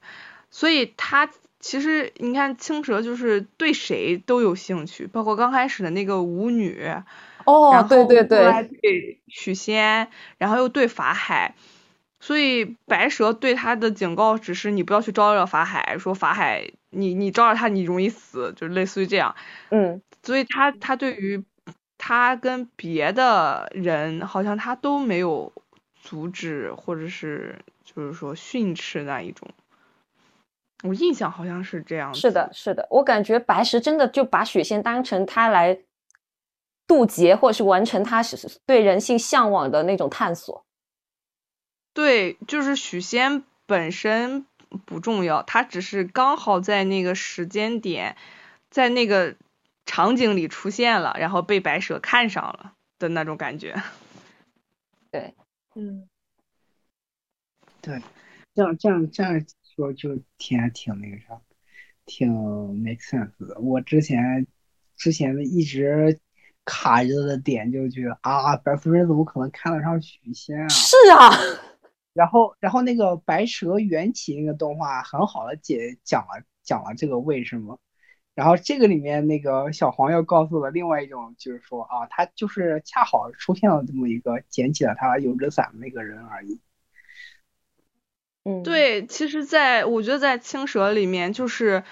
B: 所以他其实你看青蛇就是对谁都有兴趣，包括刚开始的那个舞女，
E: 哦，对对对，
B: 对许仙，然后又对法海，所以白蛇对他的警告只是你不要去招惹法海，说法海你你招惹他你容易死，就类似于这样，
E: 嗯，
B: 所以他他对于他跟别的人好像他都没有。阻止或者是就是说训斥那一种，我印象好像是这样。
E: 是的，是的，我感觉白石真的就把许仙当成他来渡劫，或者是完成他对人性向往的那种探索。
B: 对，就是许仙本身不重要，他只是刚好在那个时间点，在那个场景里出现了，然后被白蛇看上了的那种感觉。[LAUGHS]
E: 对。
D: 嗯，
C: 对，这样这样这样说就挺挺那个啥，挺 make sense 的。我之前之前的一直卡着的点就觉得啊，白夫人怎么可能看得上许仙啊？
E: 是啊，
C: 然后然后那个白蛇缘起那个动画很好的解讲了讲了这个为什么。然后这个里面那个小黄又告诉了另外一种，就是说啊，他就是恰好出现了这么一个捡起了他油纸伞的那个人而已。
E: 嗯，
B: 对，其实，在我觉得在青蛇里面，就是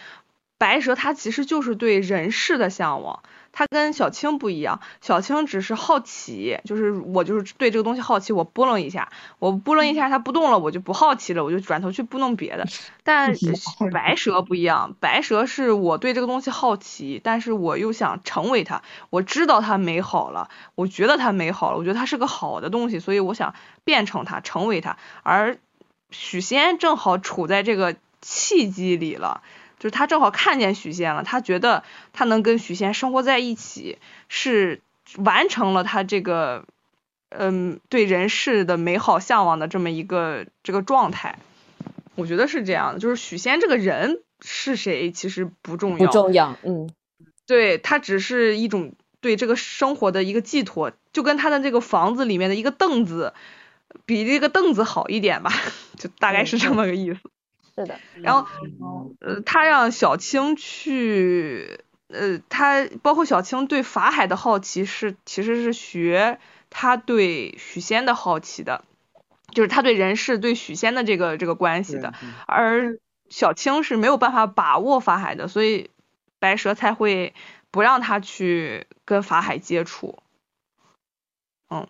B: 白蛇，它其实就是对人世的向往。他跟小青不一样，小青只是好奇，就是我就是对这个东西好奇，我拨弄一下，我拨弄一下它不动了，我就不好奇了，我就转头去拨弄别的。[LAUGHS] 但白蛇不一样，白蛇是我对这个东西好奇，但是我又想成为它，我知道它美好了，我觉得它美好了，我觉得它是个好的东西，所以我想变成它，成为它。而许仙正好处在这个契机里了。就是他正好看见许仙了，他觉得他能跟许仙生活在一起，是完成了他这个，嗯，对人世的美好向往的这么一个这个状态。我觉得是这样的，就是许仙这个人是谁其实不重
E: 要，不重要，嗯，
B: 对他只是一种对这个生活的一个寄托，就跟他的这个房子里面的一个凳子，比这个凳子好一点吧，就大概是这么个意思。[LAUGHS]
E: 是的，
B: 然后，呃，他让小青去，呃，他包括小青对法海的好奇是，其实是学他对许仙的好奇的，就是他对人世对许仙的这个这个关系的，而小青是没有办法把握法海的，所以白蛇才会不让他去跟法海接触，嗯。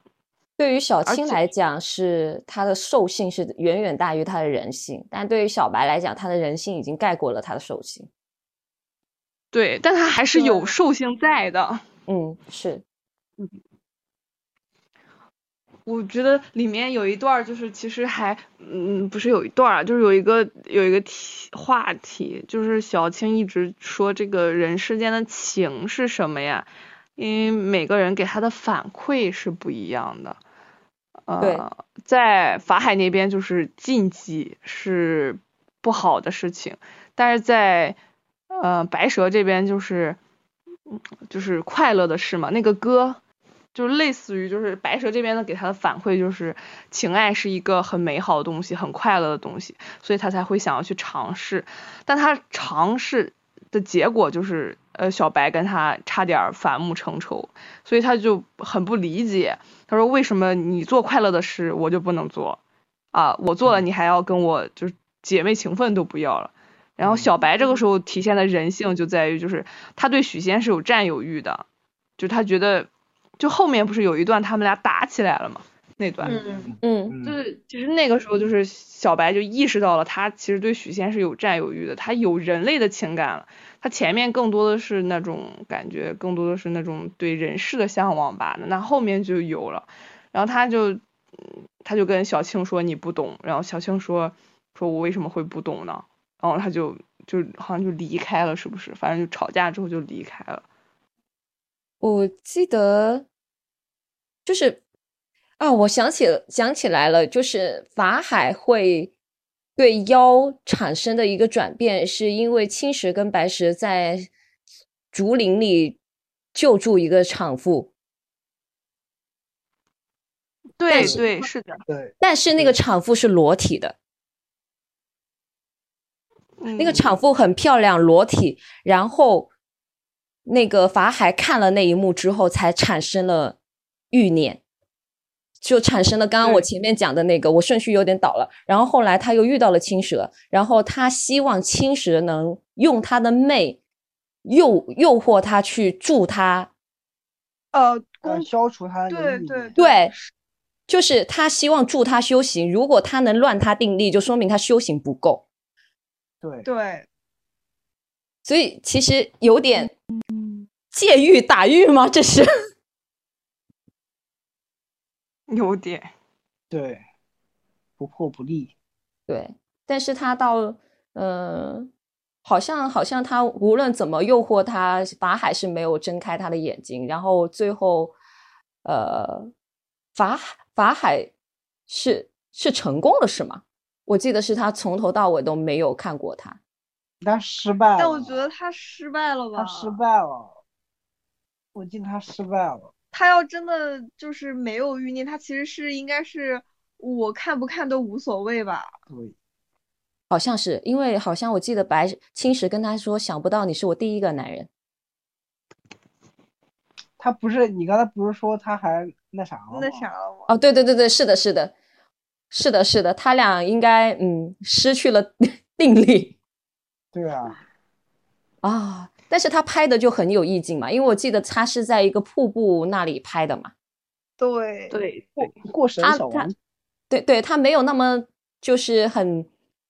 E: 对于小青来讲，是他的兽性是远远大于他的人性，但对于小白来讲，他的人性已经盖过了他的兽性。
B: 对，但他还是有兽性在的。
E: 嗯，是。
B: 嗯，我觉得里面有一段，就是其实还，嗯，不是有一段啊，就是有一个有一个题话题，就是小青一直说这个人世间的情是什么呀？因为每个人给他的反馈是不一样的。呃，在法海那边就是禁忌是不好的事情，但是在呃白蛇这边就是就是快乐的事嘛。那个歌就是类似于就是白蛇这边的给他的反馈就是情爱是一个很美好的东西，很快乐的东西，所以他才会想要去尝试。但他尝试的结果就是呃小白跟他差点反目成仇，所以他就很不理解。他说：“为什么你做快乐的事，我就不能做？啊，我做了，你还要跟我就是姐妹情分都不要了？然后小白这个时候体现的人性就在于，就是他对许仙是有占有欲的，就他觉得，就后面不是有一段他们俩打起来了嘛？那段，
D: 嗯
E: 嗯，
B: 就是其实那个时候就是小白就意识到了，他其实对许仙是有占有欲的，他有人类的情感了。他前面更多的是那种感觉，更多的是那种对人世的向往吧。那后面就有了，然后他就，他就跟小青说你不懂，然后小青说，说我为什么会不懂呢？然后他就就好像就离开了，是不是？反正就吵架之后就离开了。
E: 我记得就是啊，我想起想起来了，就是法海会。对妖产生的一个转变，是因为青石跟白石在竹林里救助一个产妇。
B: 对对，是的，
C: 对。
E: 但是那个产妇是裸体的，那个产妇很漂亮，裸体。然后那个法海看了那一幕之后，才产生了欲念。就产生了刚刚我前面讲的那个，我顺序有点倒了。然后后来他又遇到了青蛇，然后他希望青蛇能用他的魅诱诱惑他去助他，
D: 呃，
C: 消除他的
D: 对对
E: 对，就是他希望助他修行。如果他能乱他定力，就说明他修行不够。
C: 对
D: 对，
E: 所以其实有点借欲打欲吗？这是。
B: 有点，
C: 对，不破不立，
E: 对，但是他到，嗯，好像好像他无论怎么诱惑他，法海是没有睁开他的眼睛，然后最后，呃，法法海是是成功了是吗？我记得是他从头到尾都没有看过他，
C: 他失败了，
D: 但我觉得他失败了吧？
C: 他失败了，我记得他失败了。
D: 他要真的就是没有欲念，他其实是应该是我看不看都无所谓吧？
C: 对，
E: 好像是因为好像我记得白青石跟他说，想不到你是我第一个男人。
C: 他不是你刚才不是说他还那啥了
D: 那啥了吗？
E: 哦，对对对对，是的，是的，是的，是的，他俩应该嗯失去了 [LAUGHS] 定力。
C: 对啊，
E: 啊。但是他拍的就很有意境嘛，因为我记得他是在一个瀑布那里拍的嘛。
D: 对
B: 对
C: 过过神小王，
E: 对对，他没有那么就是很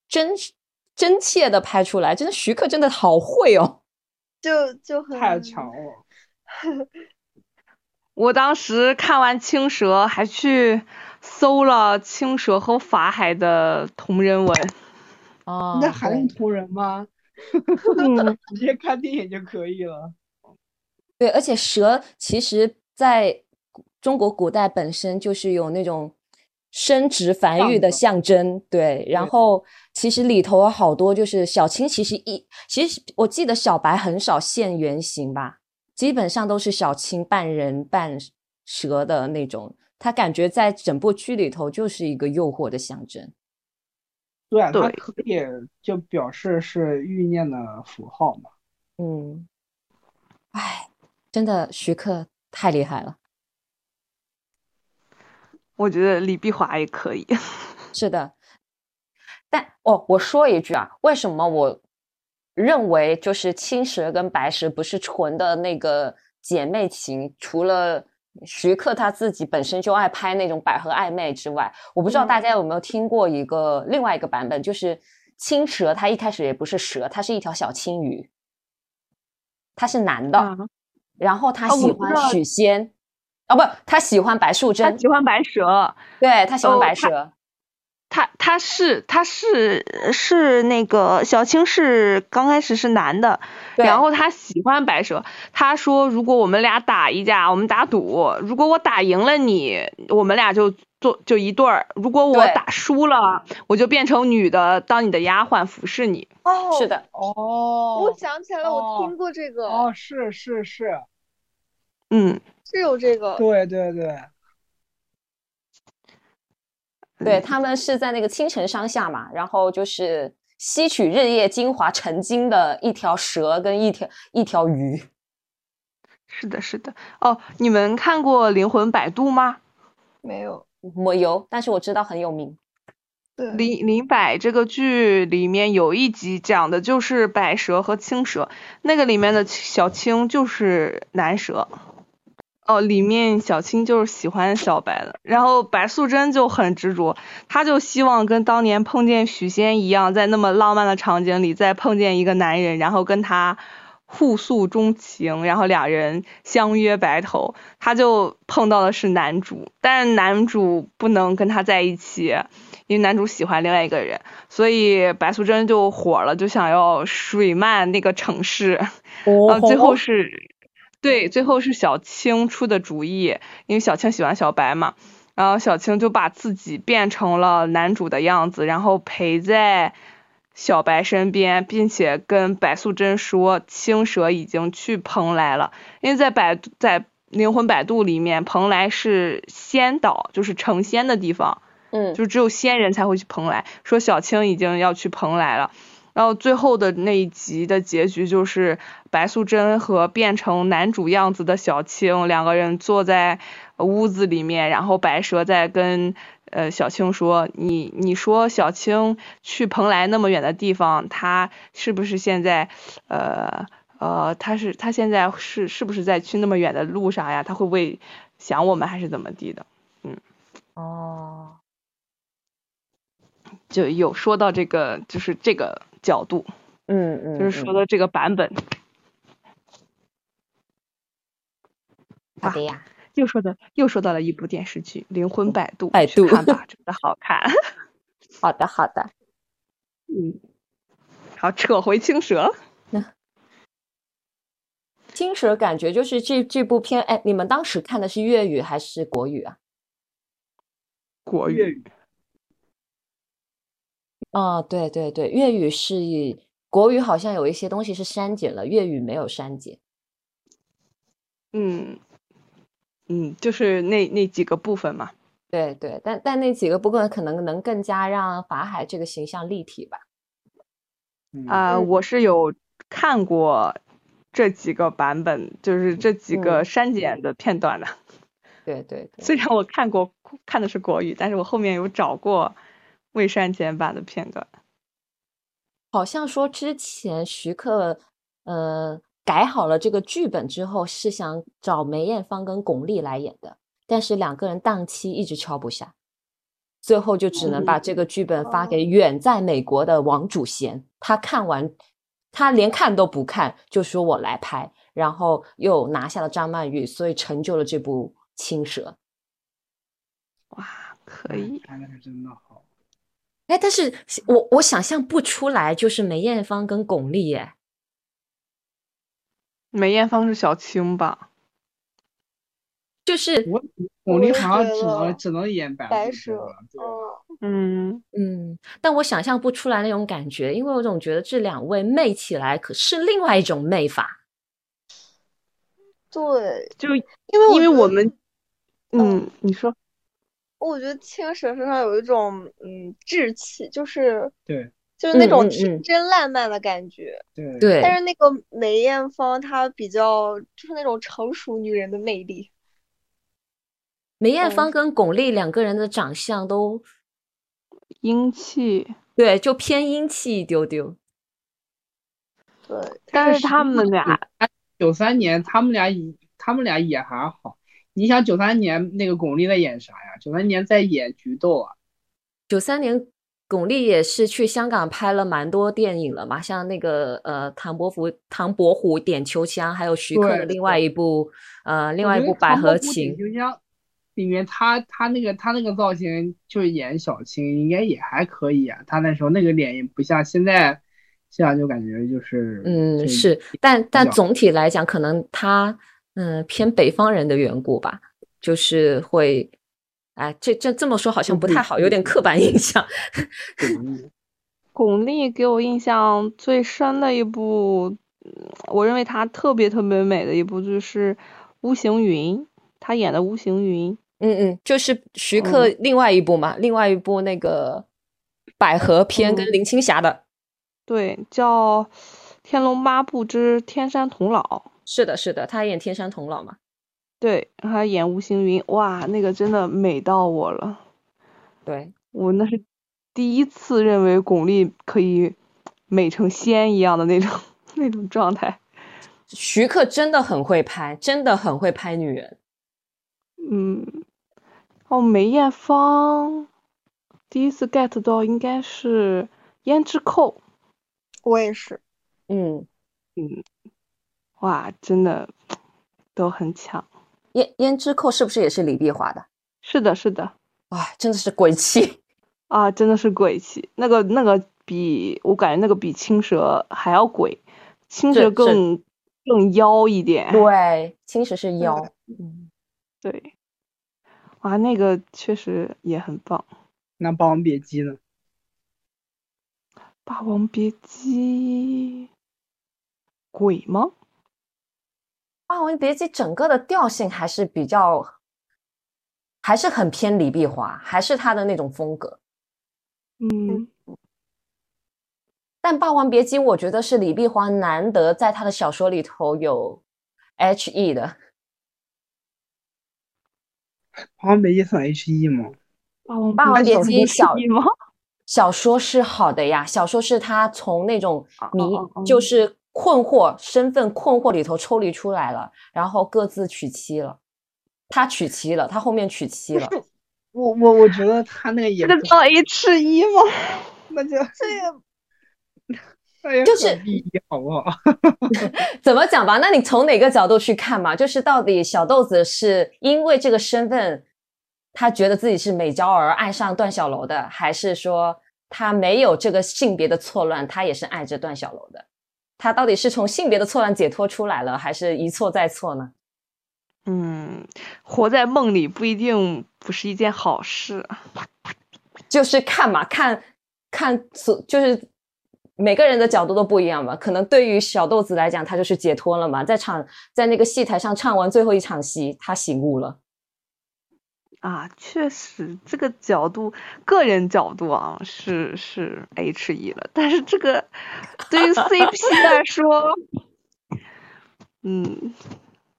E: 真真切的拍出来，真的徐克真的好会哦，[LAUGHS]
D: 就就很
C: 太强了。[LAUGHS]
B: 我当时看完青蛇，还去搜了青蛇和法海的同人文。
E: 哦，
C: 那还用同人吗？[LAUGHS] 直接看电影就可以了。
E: 对，而且蛇其实在中国古代本身就是有那种生殖繁育的象征。对，然后其实里头有好多就是小青，其实一其实我记得小白很少现原形吧，基本上都是小青半人半蛇的那种。他感觉在整部剧里头就是一个诱惑的象征。
C: 对，它可以就表示是欲念的符号嘛。
E: 嗯，哎，真的徐克太厉害了。
B: 我觉得李碧华也可以。[LAUGHS]
E: 是的，但哦，我说一句啊，为什么我认为就是青蛇跟白蛇不是纯的那个姐妹情？除了。徐克他自己本身就爱拍那种百合暧昧之外，我不知道大家有没有听过一个另外一个版本，就是青蛇，他一开始也不是蛇，他是一条小青鱼，他是男的，然后他喜欢许仙，哦不，他喜欢白素贞，
B: 他喜欢白蛇，
E: 对他喜欢白蛇。
B: 他他是他是是那个小青是刚开始是男的，然后他喜欢白蛇。他说如果我们俩打一架，我们打赌，如果我打赢了你，我们俩就做就一对儿；如果我打输了，我就变成女的当你的丫鬟服侍你。
D: 哦，
E: 是的，
C: 哦，
D: 我想起来了，我听过这个。
C: 哦，是是是，
B: 嗯，
D: 是有这个。
C: 对对对。
E: 对他们是在那个青城山下嘛，然后就是吸取日夜精华成精的一条蛇跟一条一条鱼。
B: 是的，是的。哦，你们看过《灵魂摆渡》吗？
D: 没有，
E: 没有，但是我知道很有名。
B: 对林林柏这个剧里面有一集讲的就是百蛇和青蛇，那个里面的小青就是男蛇。哦，里面小青就是喜欢小白的，然后白素贞就很执着，她就希望跟当年碰见许仙一样，在那么浪漫的场景里再碰见一个男人，然后跟他互诉衷情，然后两人相约白头。她就碰到的是男主，但是男主不能跟她在一起，因为男主喜欢另外一个人，所以白素贞就火了，就想要水漫那个城市，
E: 哦，
B: 最后是。对，最后是小青出的主意，因为小青喜欢小白嘛，然后小青就把自己变成了男主的样子，然后陪在小白身边，并且跟白素贞说青蛇已经去蓬莱了，因为在百在灵魂摆渡里面，蓬莱是仙岛，就是成仙的地方，
E: 嗯，
B: 就只有仙人才会去蓬莱，说小青已经要去蓬莱了。然后最后的那一集的结局就是白素贞和变成男主样子的小青两个人坐在屋子里面，然后白蛇在跟呃小青说：“你你说小青去蓬莱那么远的地方，她是不是现在呃呃她是她现在是是不是在去那么远的路上呀？她会不会想我们还是怎么地的？嗯，
E: 哦，
B: 就有说到这个就是这个。”角度，
E: 嗯嗯，
B: 就是说的这个版本。
E: 好的呀，
B: 又说的又说到了一部电视剧《灵魂摆渡》，
E: 摆渡
B: 看吧，真的好看。[LAUGHS]
E: 好的好的，
B: 嗯，好，扯回青蛇。[LAUGHS]
E: 青蛇感觉就是这这部片，哎，你们当时看的是粤语还是国语啊？
B: 国语。
E: 哦，对对对，粤语是以国语，好像有一些东西是删减了，粤语没有删减。
B: 嗯嗯，就是那那几个部分嘛。
E: 对对，但但那几个部分可能能更加让法海这个形象立体吧。
B: 啊，我是有看过这几个版本，就是这几个删减的片段的。
E: 对 [LAUGHS] 对，
B: 虽然我看过看的是国语，但是我后面有找过。未删减版的片段，
E: 好像说之前徐克呃改好了这个剧本之后，是想找梅艳芳跟巩俐来演的，但是两个人档期一直敲不下，最后就只能把这个剧本发给远在美国的王祖贤，他看完他连看都不看，就说我来拍，然后又拿下了张曼玉，所以成就了这部《青蛇》。
B: 哇，可以，
C: 拍的是真的好。
E: 哎，但是我我想象不出来，就是梅艳芳跟巩俐耶。
B: 梅艳芳是小青吧？
E: 就是
C: 我巩俐好像只能只能演
D: 白
C: 蛇。
B: 嗯
E: 嗯，但我想象不出来那种感觉，因为我总觉得这两位媚起来可是另外一种媚法。
D: 对，
B: 就
D: 因为
B: 因为我们，嗯，你说。
D: 我觉得青蛇身上有一种嗯稚气，就是
C: 对，
D: 就是那种天真烂漫的感觉。
C: 对
E: 对。
D: 但是那个梅艳芳她比较就是那种成熟女人的魅力。
E: 梅艳芳跟巩俐两个人的长相都
B: 英气，
E: 对，就偏英气一丢丢。
D: 对，
B: 但是他们俩
C: 九三年，他们俩也他们俩也还好。你想九三年那个巩俐在演啥呀？九三年在演《菊豆》啊。
E: 九三年巩俐也是去香港拍了蛮多电影了嘛，像那个呃唐伯虎唐伯虎点秋香，还有徐克的另外一部呃另外一部《百合情》。
C: 秋香里面他他那个他那个造型就是演小青，应该也还可以啊。他那时候那个脸也不像现在，这样就感觉就是
E: 嗯是，但但总体来讲，可能他。嗯，偏北方人的缘故吧，就是会，哎，这这这么说好像不太好，有点刻板印象。[LAUGHS]
B: 巩俐给我印象最深的一部，我认为她特别特别美的一部就是《巫行云》，她演的《巫行云》。
E: 嗯嗯，就是徐克另外一部嘛，另外一部那个百合篇跟林青霞的。
B: 对，叫《天龙八部之天山童姥》。
E: 是的，是的，他演天山童姥嘛？
B: 对，他演吴行云，哇，那个真的美到我了。
E: 对
B: 我那是第一次认为巩俐可以美成仙一样的那种 [LAUGHS] 那种状态。
E: 徐克真的很会拍，真的很会拍女人。
B: 嗯，哦，梅艳芳第一次 get 到应该是《胭脂扣》。
D: 我也是。
E: 嗯
B: 嗯，哇，真的都很强。
E: 胭胭脂扣是不是也是李碧华的？
B: 是的，是的。
E: 哇，真的是鬼气 [LAUGHS]
B: 啊！真的是鬼气。那个那个比我感觉那个比青蛇还要鬼，青蛇更更妖一点。
E: 对，青蛇是妖。嗯，
B: 对。哇，那个确实也很棒。
C: 那《霸王别姬》呢？
B: 《霸王别姬》鬼吗？
E: 《霸王别姬》整个的调性还是比较。还是很偏李碧华，还是他的那种风格，
B: 嗯。
E: 但《霸王别姬》我觉得是李碧华难得在他的小说里头有 H E 的，《
C: 霸王别姬》算 H E 吗？
E: 《霸王别姬》小小说是好的呀，小说是他从那种迷就是困惑身份困惑里头抽离出来了，然后各自娶妻了。他娶妻了，他后面娶妻了。
C: 我我我觉得他那个也
B: 这叫 H 一吗？[LAUGHS]
C: 那就
E: 这也 [LAUGHS] 就是
C: 好不好？
E: 怎么讲吧？那你从哪个角度去看嘛？就是到底小豆子是因为这个身份，他觉得自己是美娇儿爱上段小楼的，还是说他没有这个性别的错乱，他也是爱着段小楼的？他到底是从性别的错乱解脱出来了，还是一错再错呢？
B: 嗯，活在梦里不一定不是一件好事，[LAUGHS]
E: 就是看嘛，看看所，就是每个人的角度都不一样嘛。可能对于小豆子来讲，他就是解脱了嘛，在场在那个戏台上唱完最后一场戏，他醒悟了。
B: 啊，确实，这个角度，个人角度啊，是是 H E 了，但是这个 [LAUGHS] 对于 CP 来说，嗯。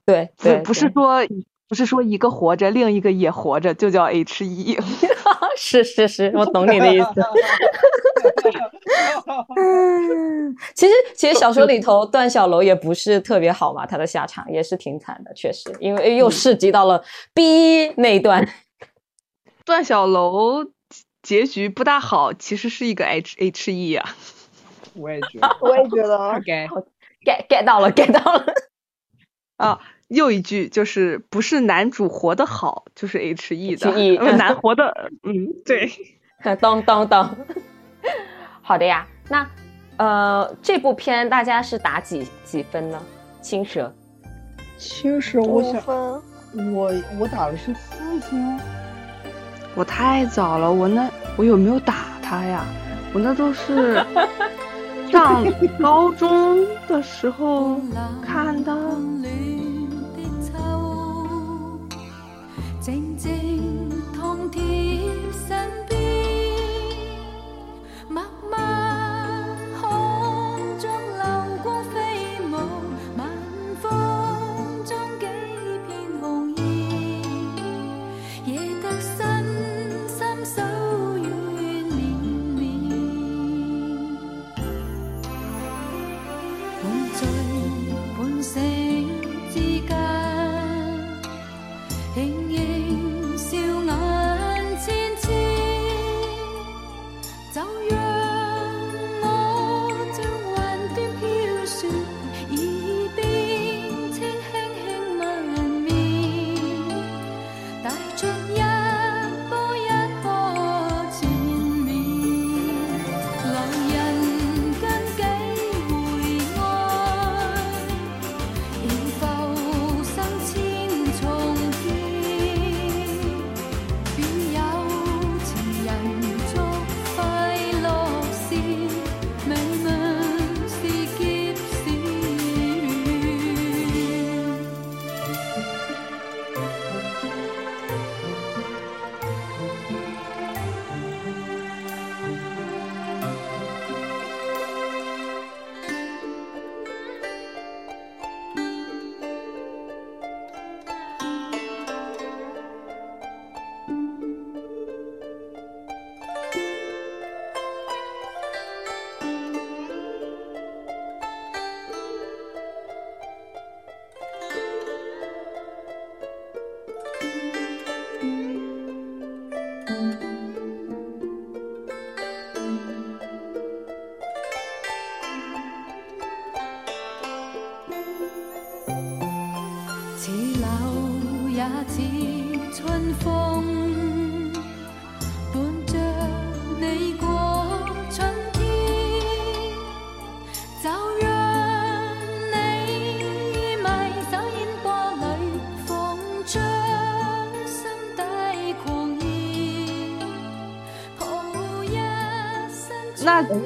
E: 对，
B: 不不是说不是说一个活着，另一个也活着，就叫 H E。[LAUGHS] [LAUGHS]
E: 是是是，我懂你的意思。[LAUGHS] 其实其实小说里头段小楼也不是特别好嘛，他的下场也是挺惨的，确实，因为又涉及到了 B 那一段。[LAUGHS]
B: 段小楼结局不大好，其实是一个 H H E
C: 啊。我也觉得，
D: 我也觉得
C: OK，get
E: get 到了，get 到了。
B: 啊。又一句就是不是男主活得好，就是 H E 的，男活的，嗯，对，[LAUGHS]
E: 当当当，好的呀，那呃，这部片大家是打几几分呢？青蛇，
C: 青蛇，我想我我打的是四星，
B: 我太早了，我那我有没有打他呀？我那都是 [LAUGHS] 上高中的时候看的。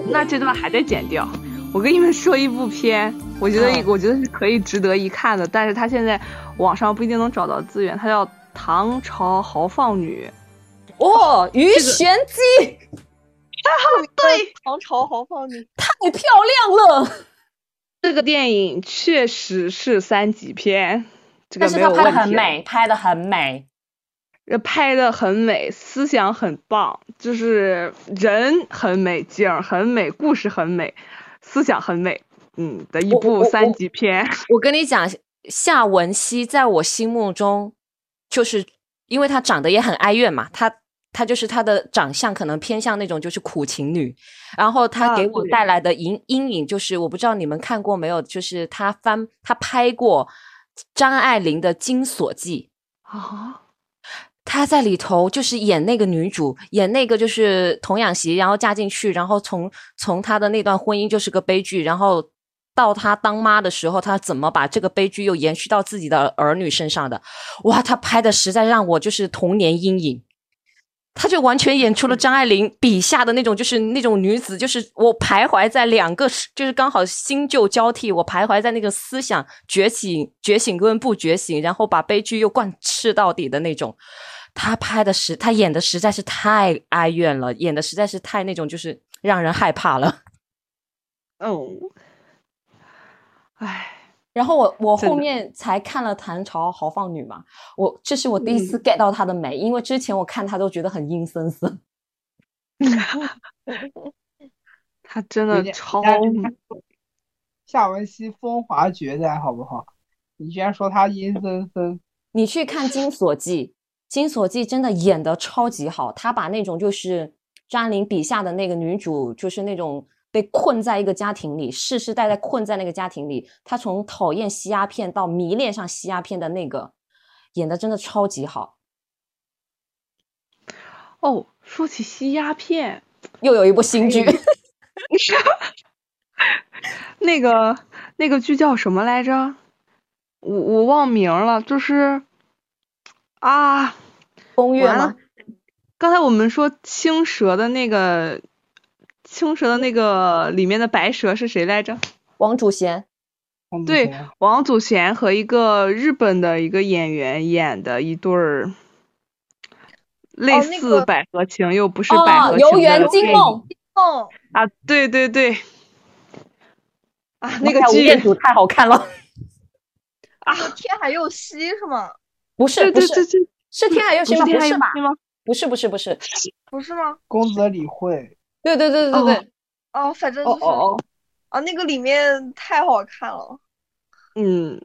B: 那那这段还得剪掉。我跟你们说一部片，我觉得我觉得是可以值得一看的，但是它现在网上不一定能找到资源。它叫《唐朝豪放女》。
E: 哦，《鱼玄机》。
B: 啊对，
D: 唐朝豪放女
E: 太漂亮了。
B: 这个电影确实是三级片，这个
E: 但是它拍的很美，拍的很美，
B: 拍的很美，思想很棒，就是人很美，景很美，故事很美，思想很美，嗯的一部三级片。[LAUGHS]
E: 我跟你讲，夏文熙在我心目中，就是因为她长得也很哀怨嘛，她。她就是她的长相可能偏向那种就是苦情女，然后她给我带来的阴阴影就是我不知道你们看过没有，就是她翻她拍过张爱玲的《金锁记》
B: 啊，
E: 她在里头就是演那个女主，演那个就是童养媳，然后嫁进去，然后从从她的那段婚姻就是个悲剧，然后到她当妈的时候，她怎么把这个悲剧又延续到自己的儿女身上的？哇，她拍的实在让我就是童年阴影。她就完全演出了张爱玲笔下的那种，就是那种女子，就是我徘徊在两个，就是刚好新旧交替，我徘徊在那个思想觉醒、觉醒跟不觉醒，然后把悲剧又贯彻到底的那种。他拍的实，他演的实在是太哀怨了，演的实在是太那种，就是让人害怕了。[LAUGHS]
B: 哦，唉。
E: 然后我我后面才看了《唐朝豪放女》嘛，我这是我第一次 get 到她的美，因为之前我看她都觉得很阴森森。[LAUGHS]
B: 她真的超
C: 夏文熙风华绝代，好不好？你居然说她阴森森？
E: 你去看《金锁记》，《金锁记》真的演的超级好，他把那种就是张爱玲笔下的那个女主，就是那种。被困在一个家庭里，世世代代困在那个家庭里。他从讨厌吸鸦片到迷恋上吸鸦片的那个，演的真的超级好。
B: 哦，说起吸鸦片，
E: 又有一部新剧。[LAUGHS]
B: 那个那个剧叫什么来着？我我忘名了，就是啊，
E: 风月吗？
B: 刚才我们说青蛇的那个。青蛇的那个里面的白蛇是谁来着？
E: 王祖贤。
B: 对，王祖贤和一个日本的一个演员演的一对儿，类似百合情又不是百合情
E: 的游园惊梦。
D: 梦
B: 啊，对对对。啊，那个剧
E: 太好看了。[LAUGHS]
B: 啊，
D: 天海佑希是吗？
E: 不是，不是，是天海佑希吗？
B: 不是
E: 吧？不是，不是，不是，
D: 不是吗？
C: 宫泽理惠。
E: 对对对对对，
D: 哦，反正就是
B: 哦
D: 哦，那个里面太好看了，
B: 嗯，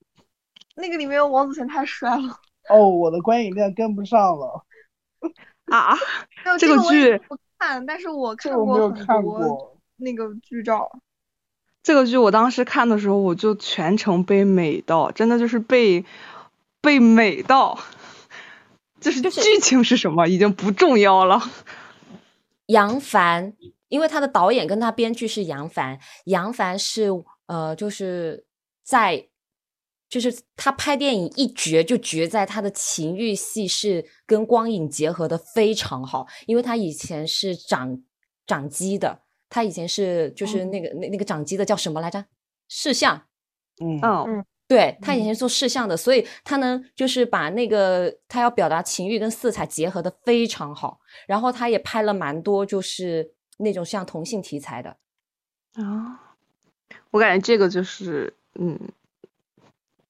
D: 那个里面王子贤太帅了。
C: 哦，我的观影量跟不上了。[LAUGHS]
B: 啊，[LAUGHS]
D: 这
B: 个剧
D: 不看，但是我看
C: 过很多
D: 那个剧照。
B: 这个剧我当时看的时候，我就全程被美到，真的就是被被美到，[LAUGHS] 就是剧情是什么已经不重要了。
E: 杨凡，因为他的导演跟他编剧是杨凡，杨凡是呃，就是在，就是他拍电影一绝就绝在他的情欲戏是跟光影结合的非常好，因为他以前是掌掌机的，他以前是就是那个那那个掌机的叫什么来着？视像，
C: 嗯
B: 嗯。
E: 对他以前做视像的，所以他能就是把那个他要表达情欲跟色彩结合的非常好。然后他也拍了蛮多就是那种像同性题材的
B: 啊。我感觉这个就是嗯，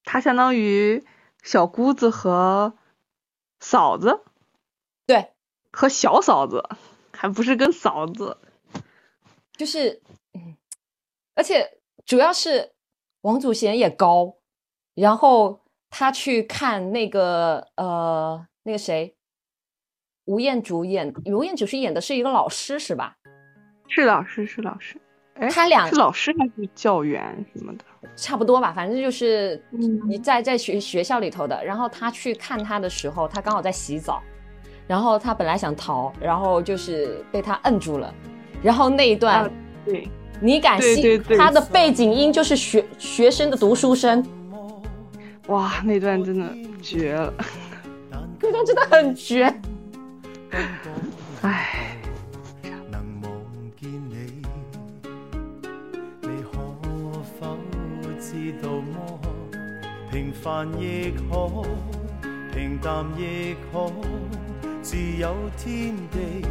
B: 他相当于小姑子和嫂子，
E: 对，
B: 和小嫂子，还不是跟嫂子，
E: 就是嗯，而且主要是王祖贤也高。然后他去看那个呃，那个谁，吴彦祖演吴彦祖是演的是一个老师是吧？
B: 是老师是老师，哎，
E: 他俩
B: 是老师还是教员什么的？
E: 差不多吧，反正就是你在在学学校里头的。然后他去看他的时候，他刚好在洗澡，然后他本来想逃，然后就是被他摁住了。然后那一段，
B: 对，
E: 你敢信？他的背景音就是学学生的读书声。
B: 哇，那段真的绝了，
E: 那段真的很绝。
B: 能你，你可否知
F: 道？么平凡夜，可平淡夜，可自有天地。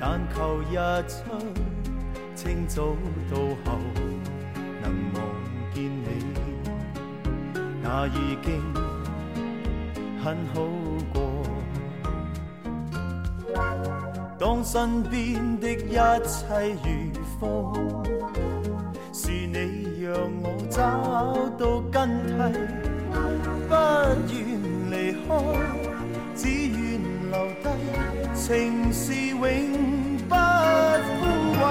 F: 但求日出，清早到后，能望见。那已经很好过。当身边的一切如风，是你让我找到根蒂，不愿离开，只愿留低，情是永不枯萎。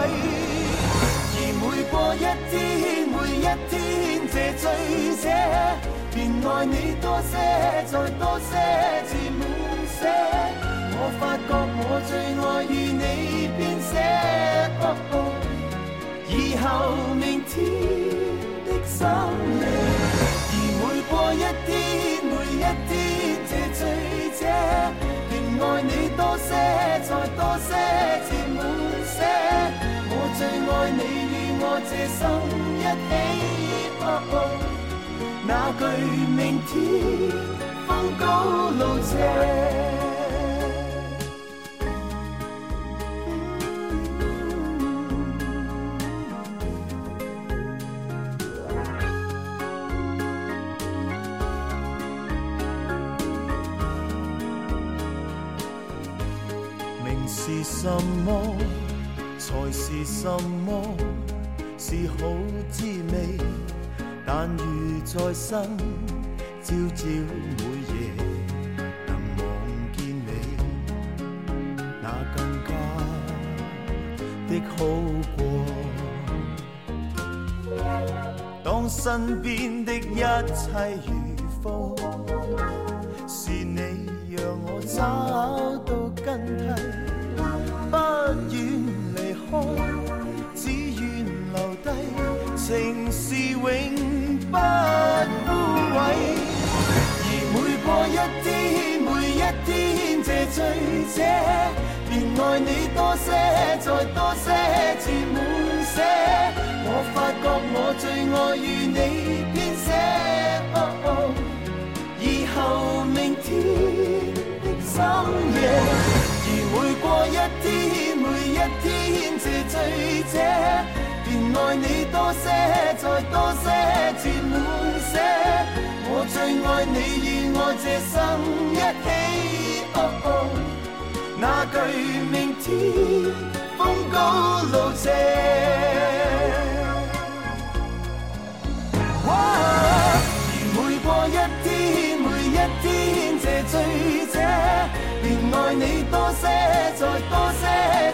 F: 而每过一天，每一天，这醉者便爱你多些，再多些，至满些。我发觉我最爱与你编写，以后明天的深夜。而每过一天，每一天，这醉者便爱你多些，再多些，至满些。我最爱你与我这生一起，那句明天风高路斜。是什么？才是什么？是好滋味。但如在生，朝朝每夜能望见你，那更加的好过。当身边的一切如风，是你让我找到根蒂。不愿离开，天，每一天，这醉者便爱你多些，再多些，至满些。我发觉我最爱与你编写，以后明天的深夜。而每过一天，每一天，这醉者爱你多些，再多些，至满些。我最爱你与我这生一起，哦哦那句明天风高路斜。而每过一天，每一天，这醉者。便爱你多些，再多些，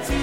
F: 至满些。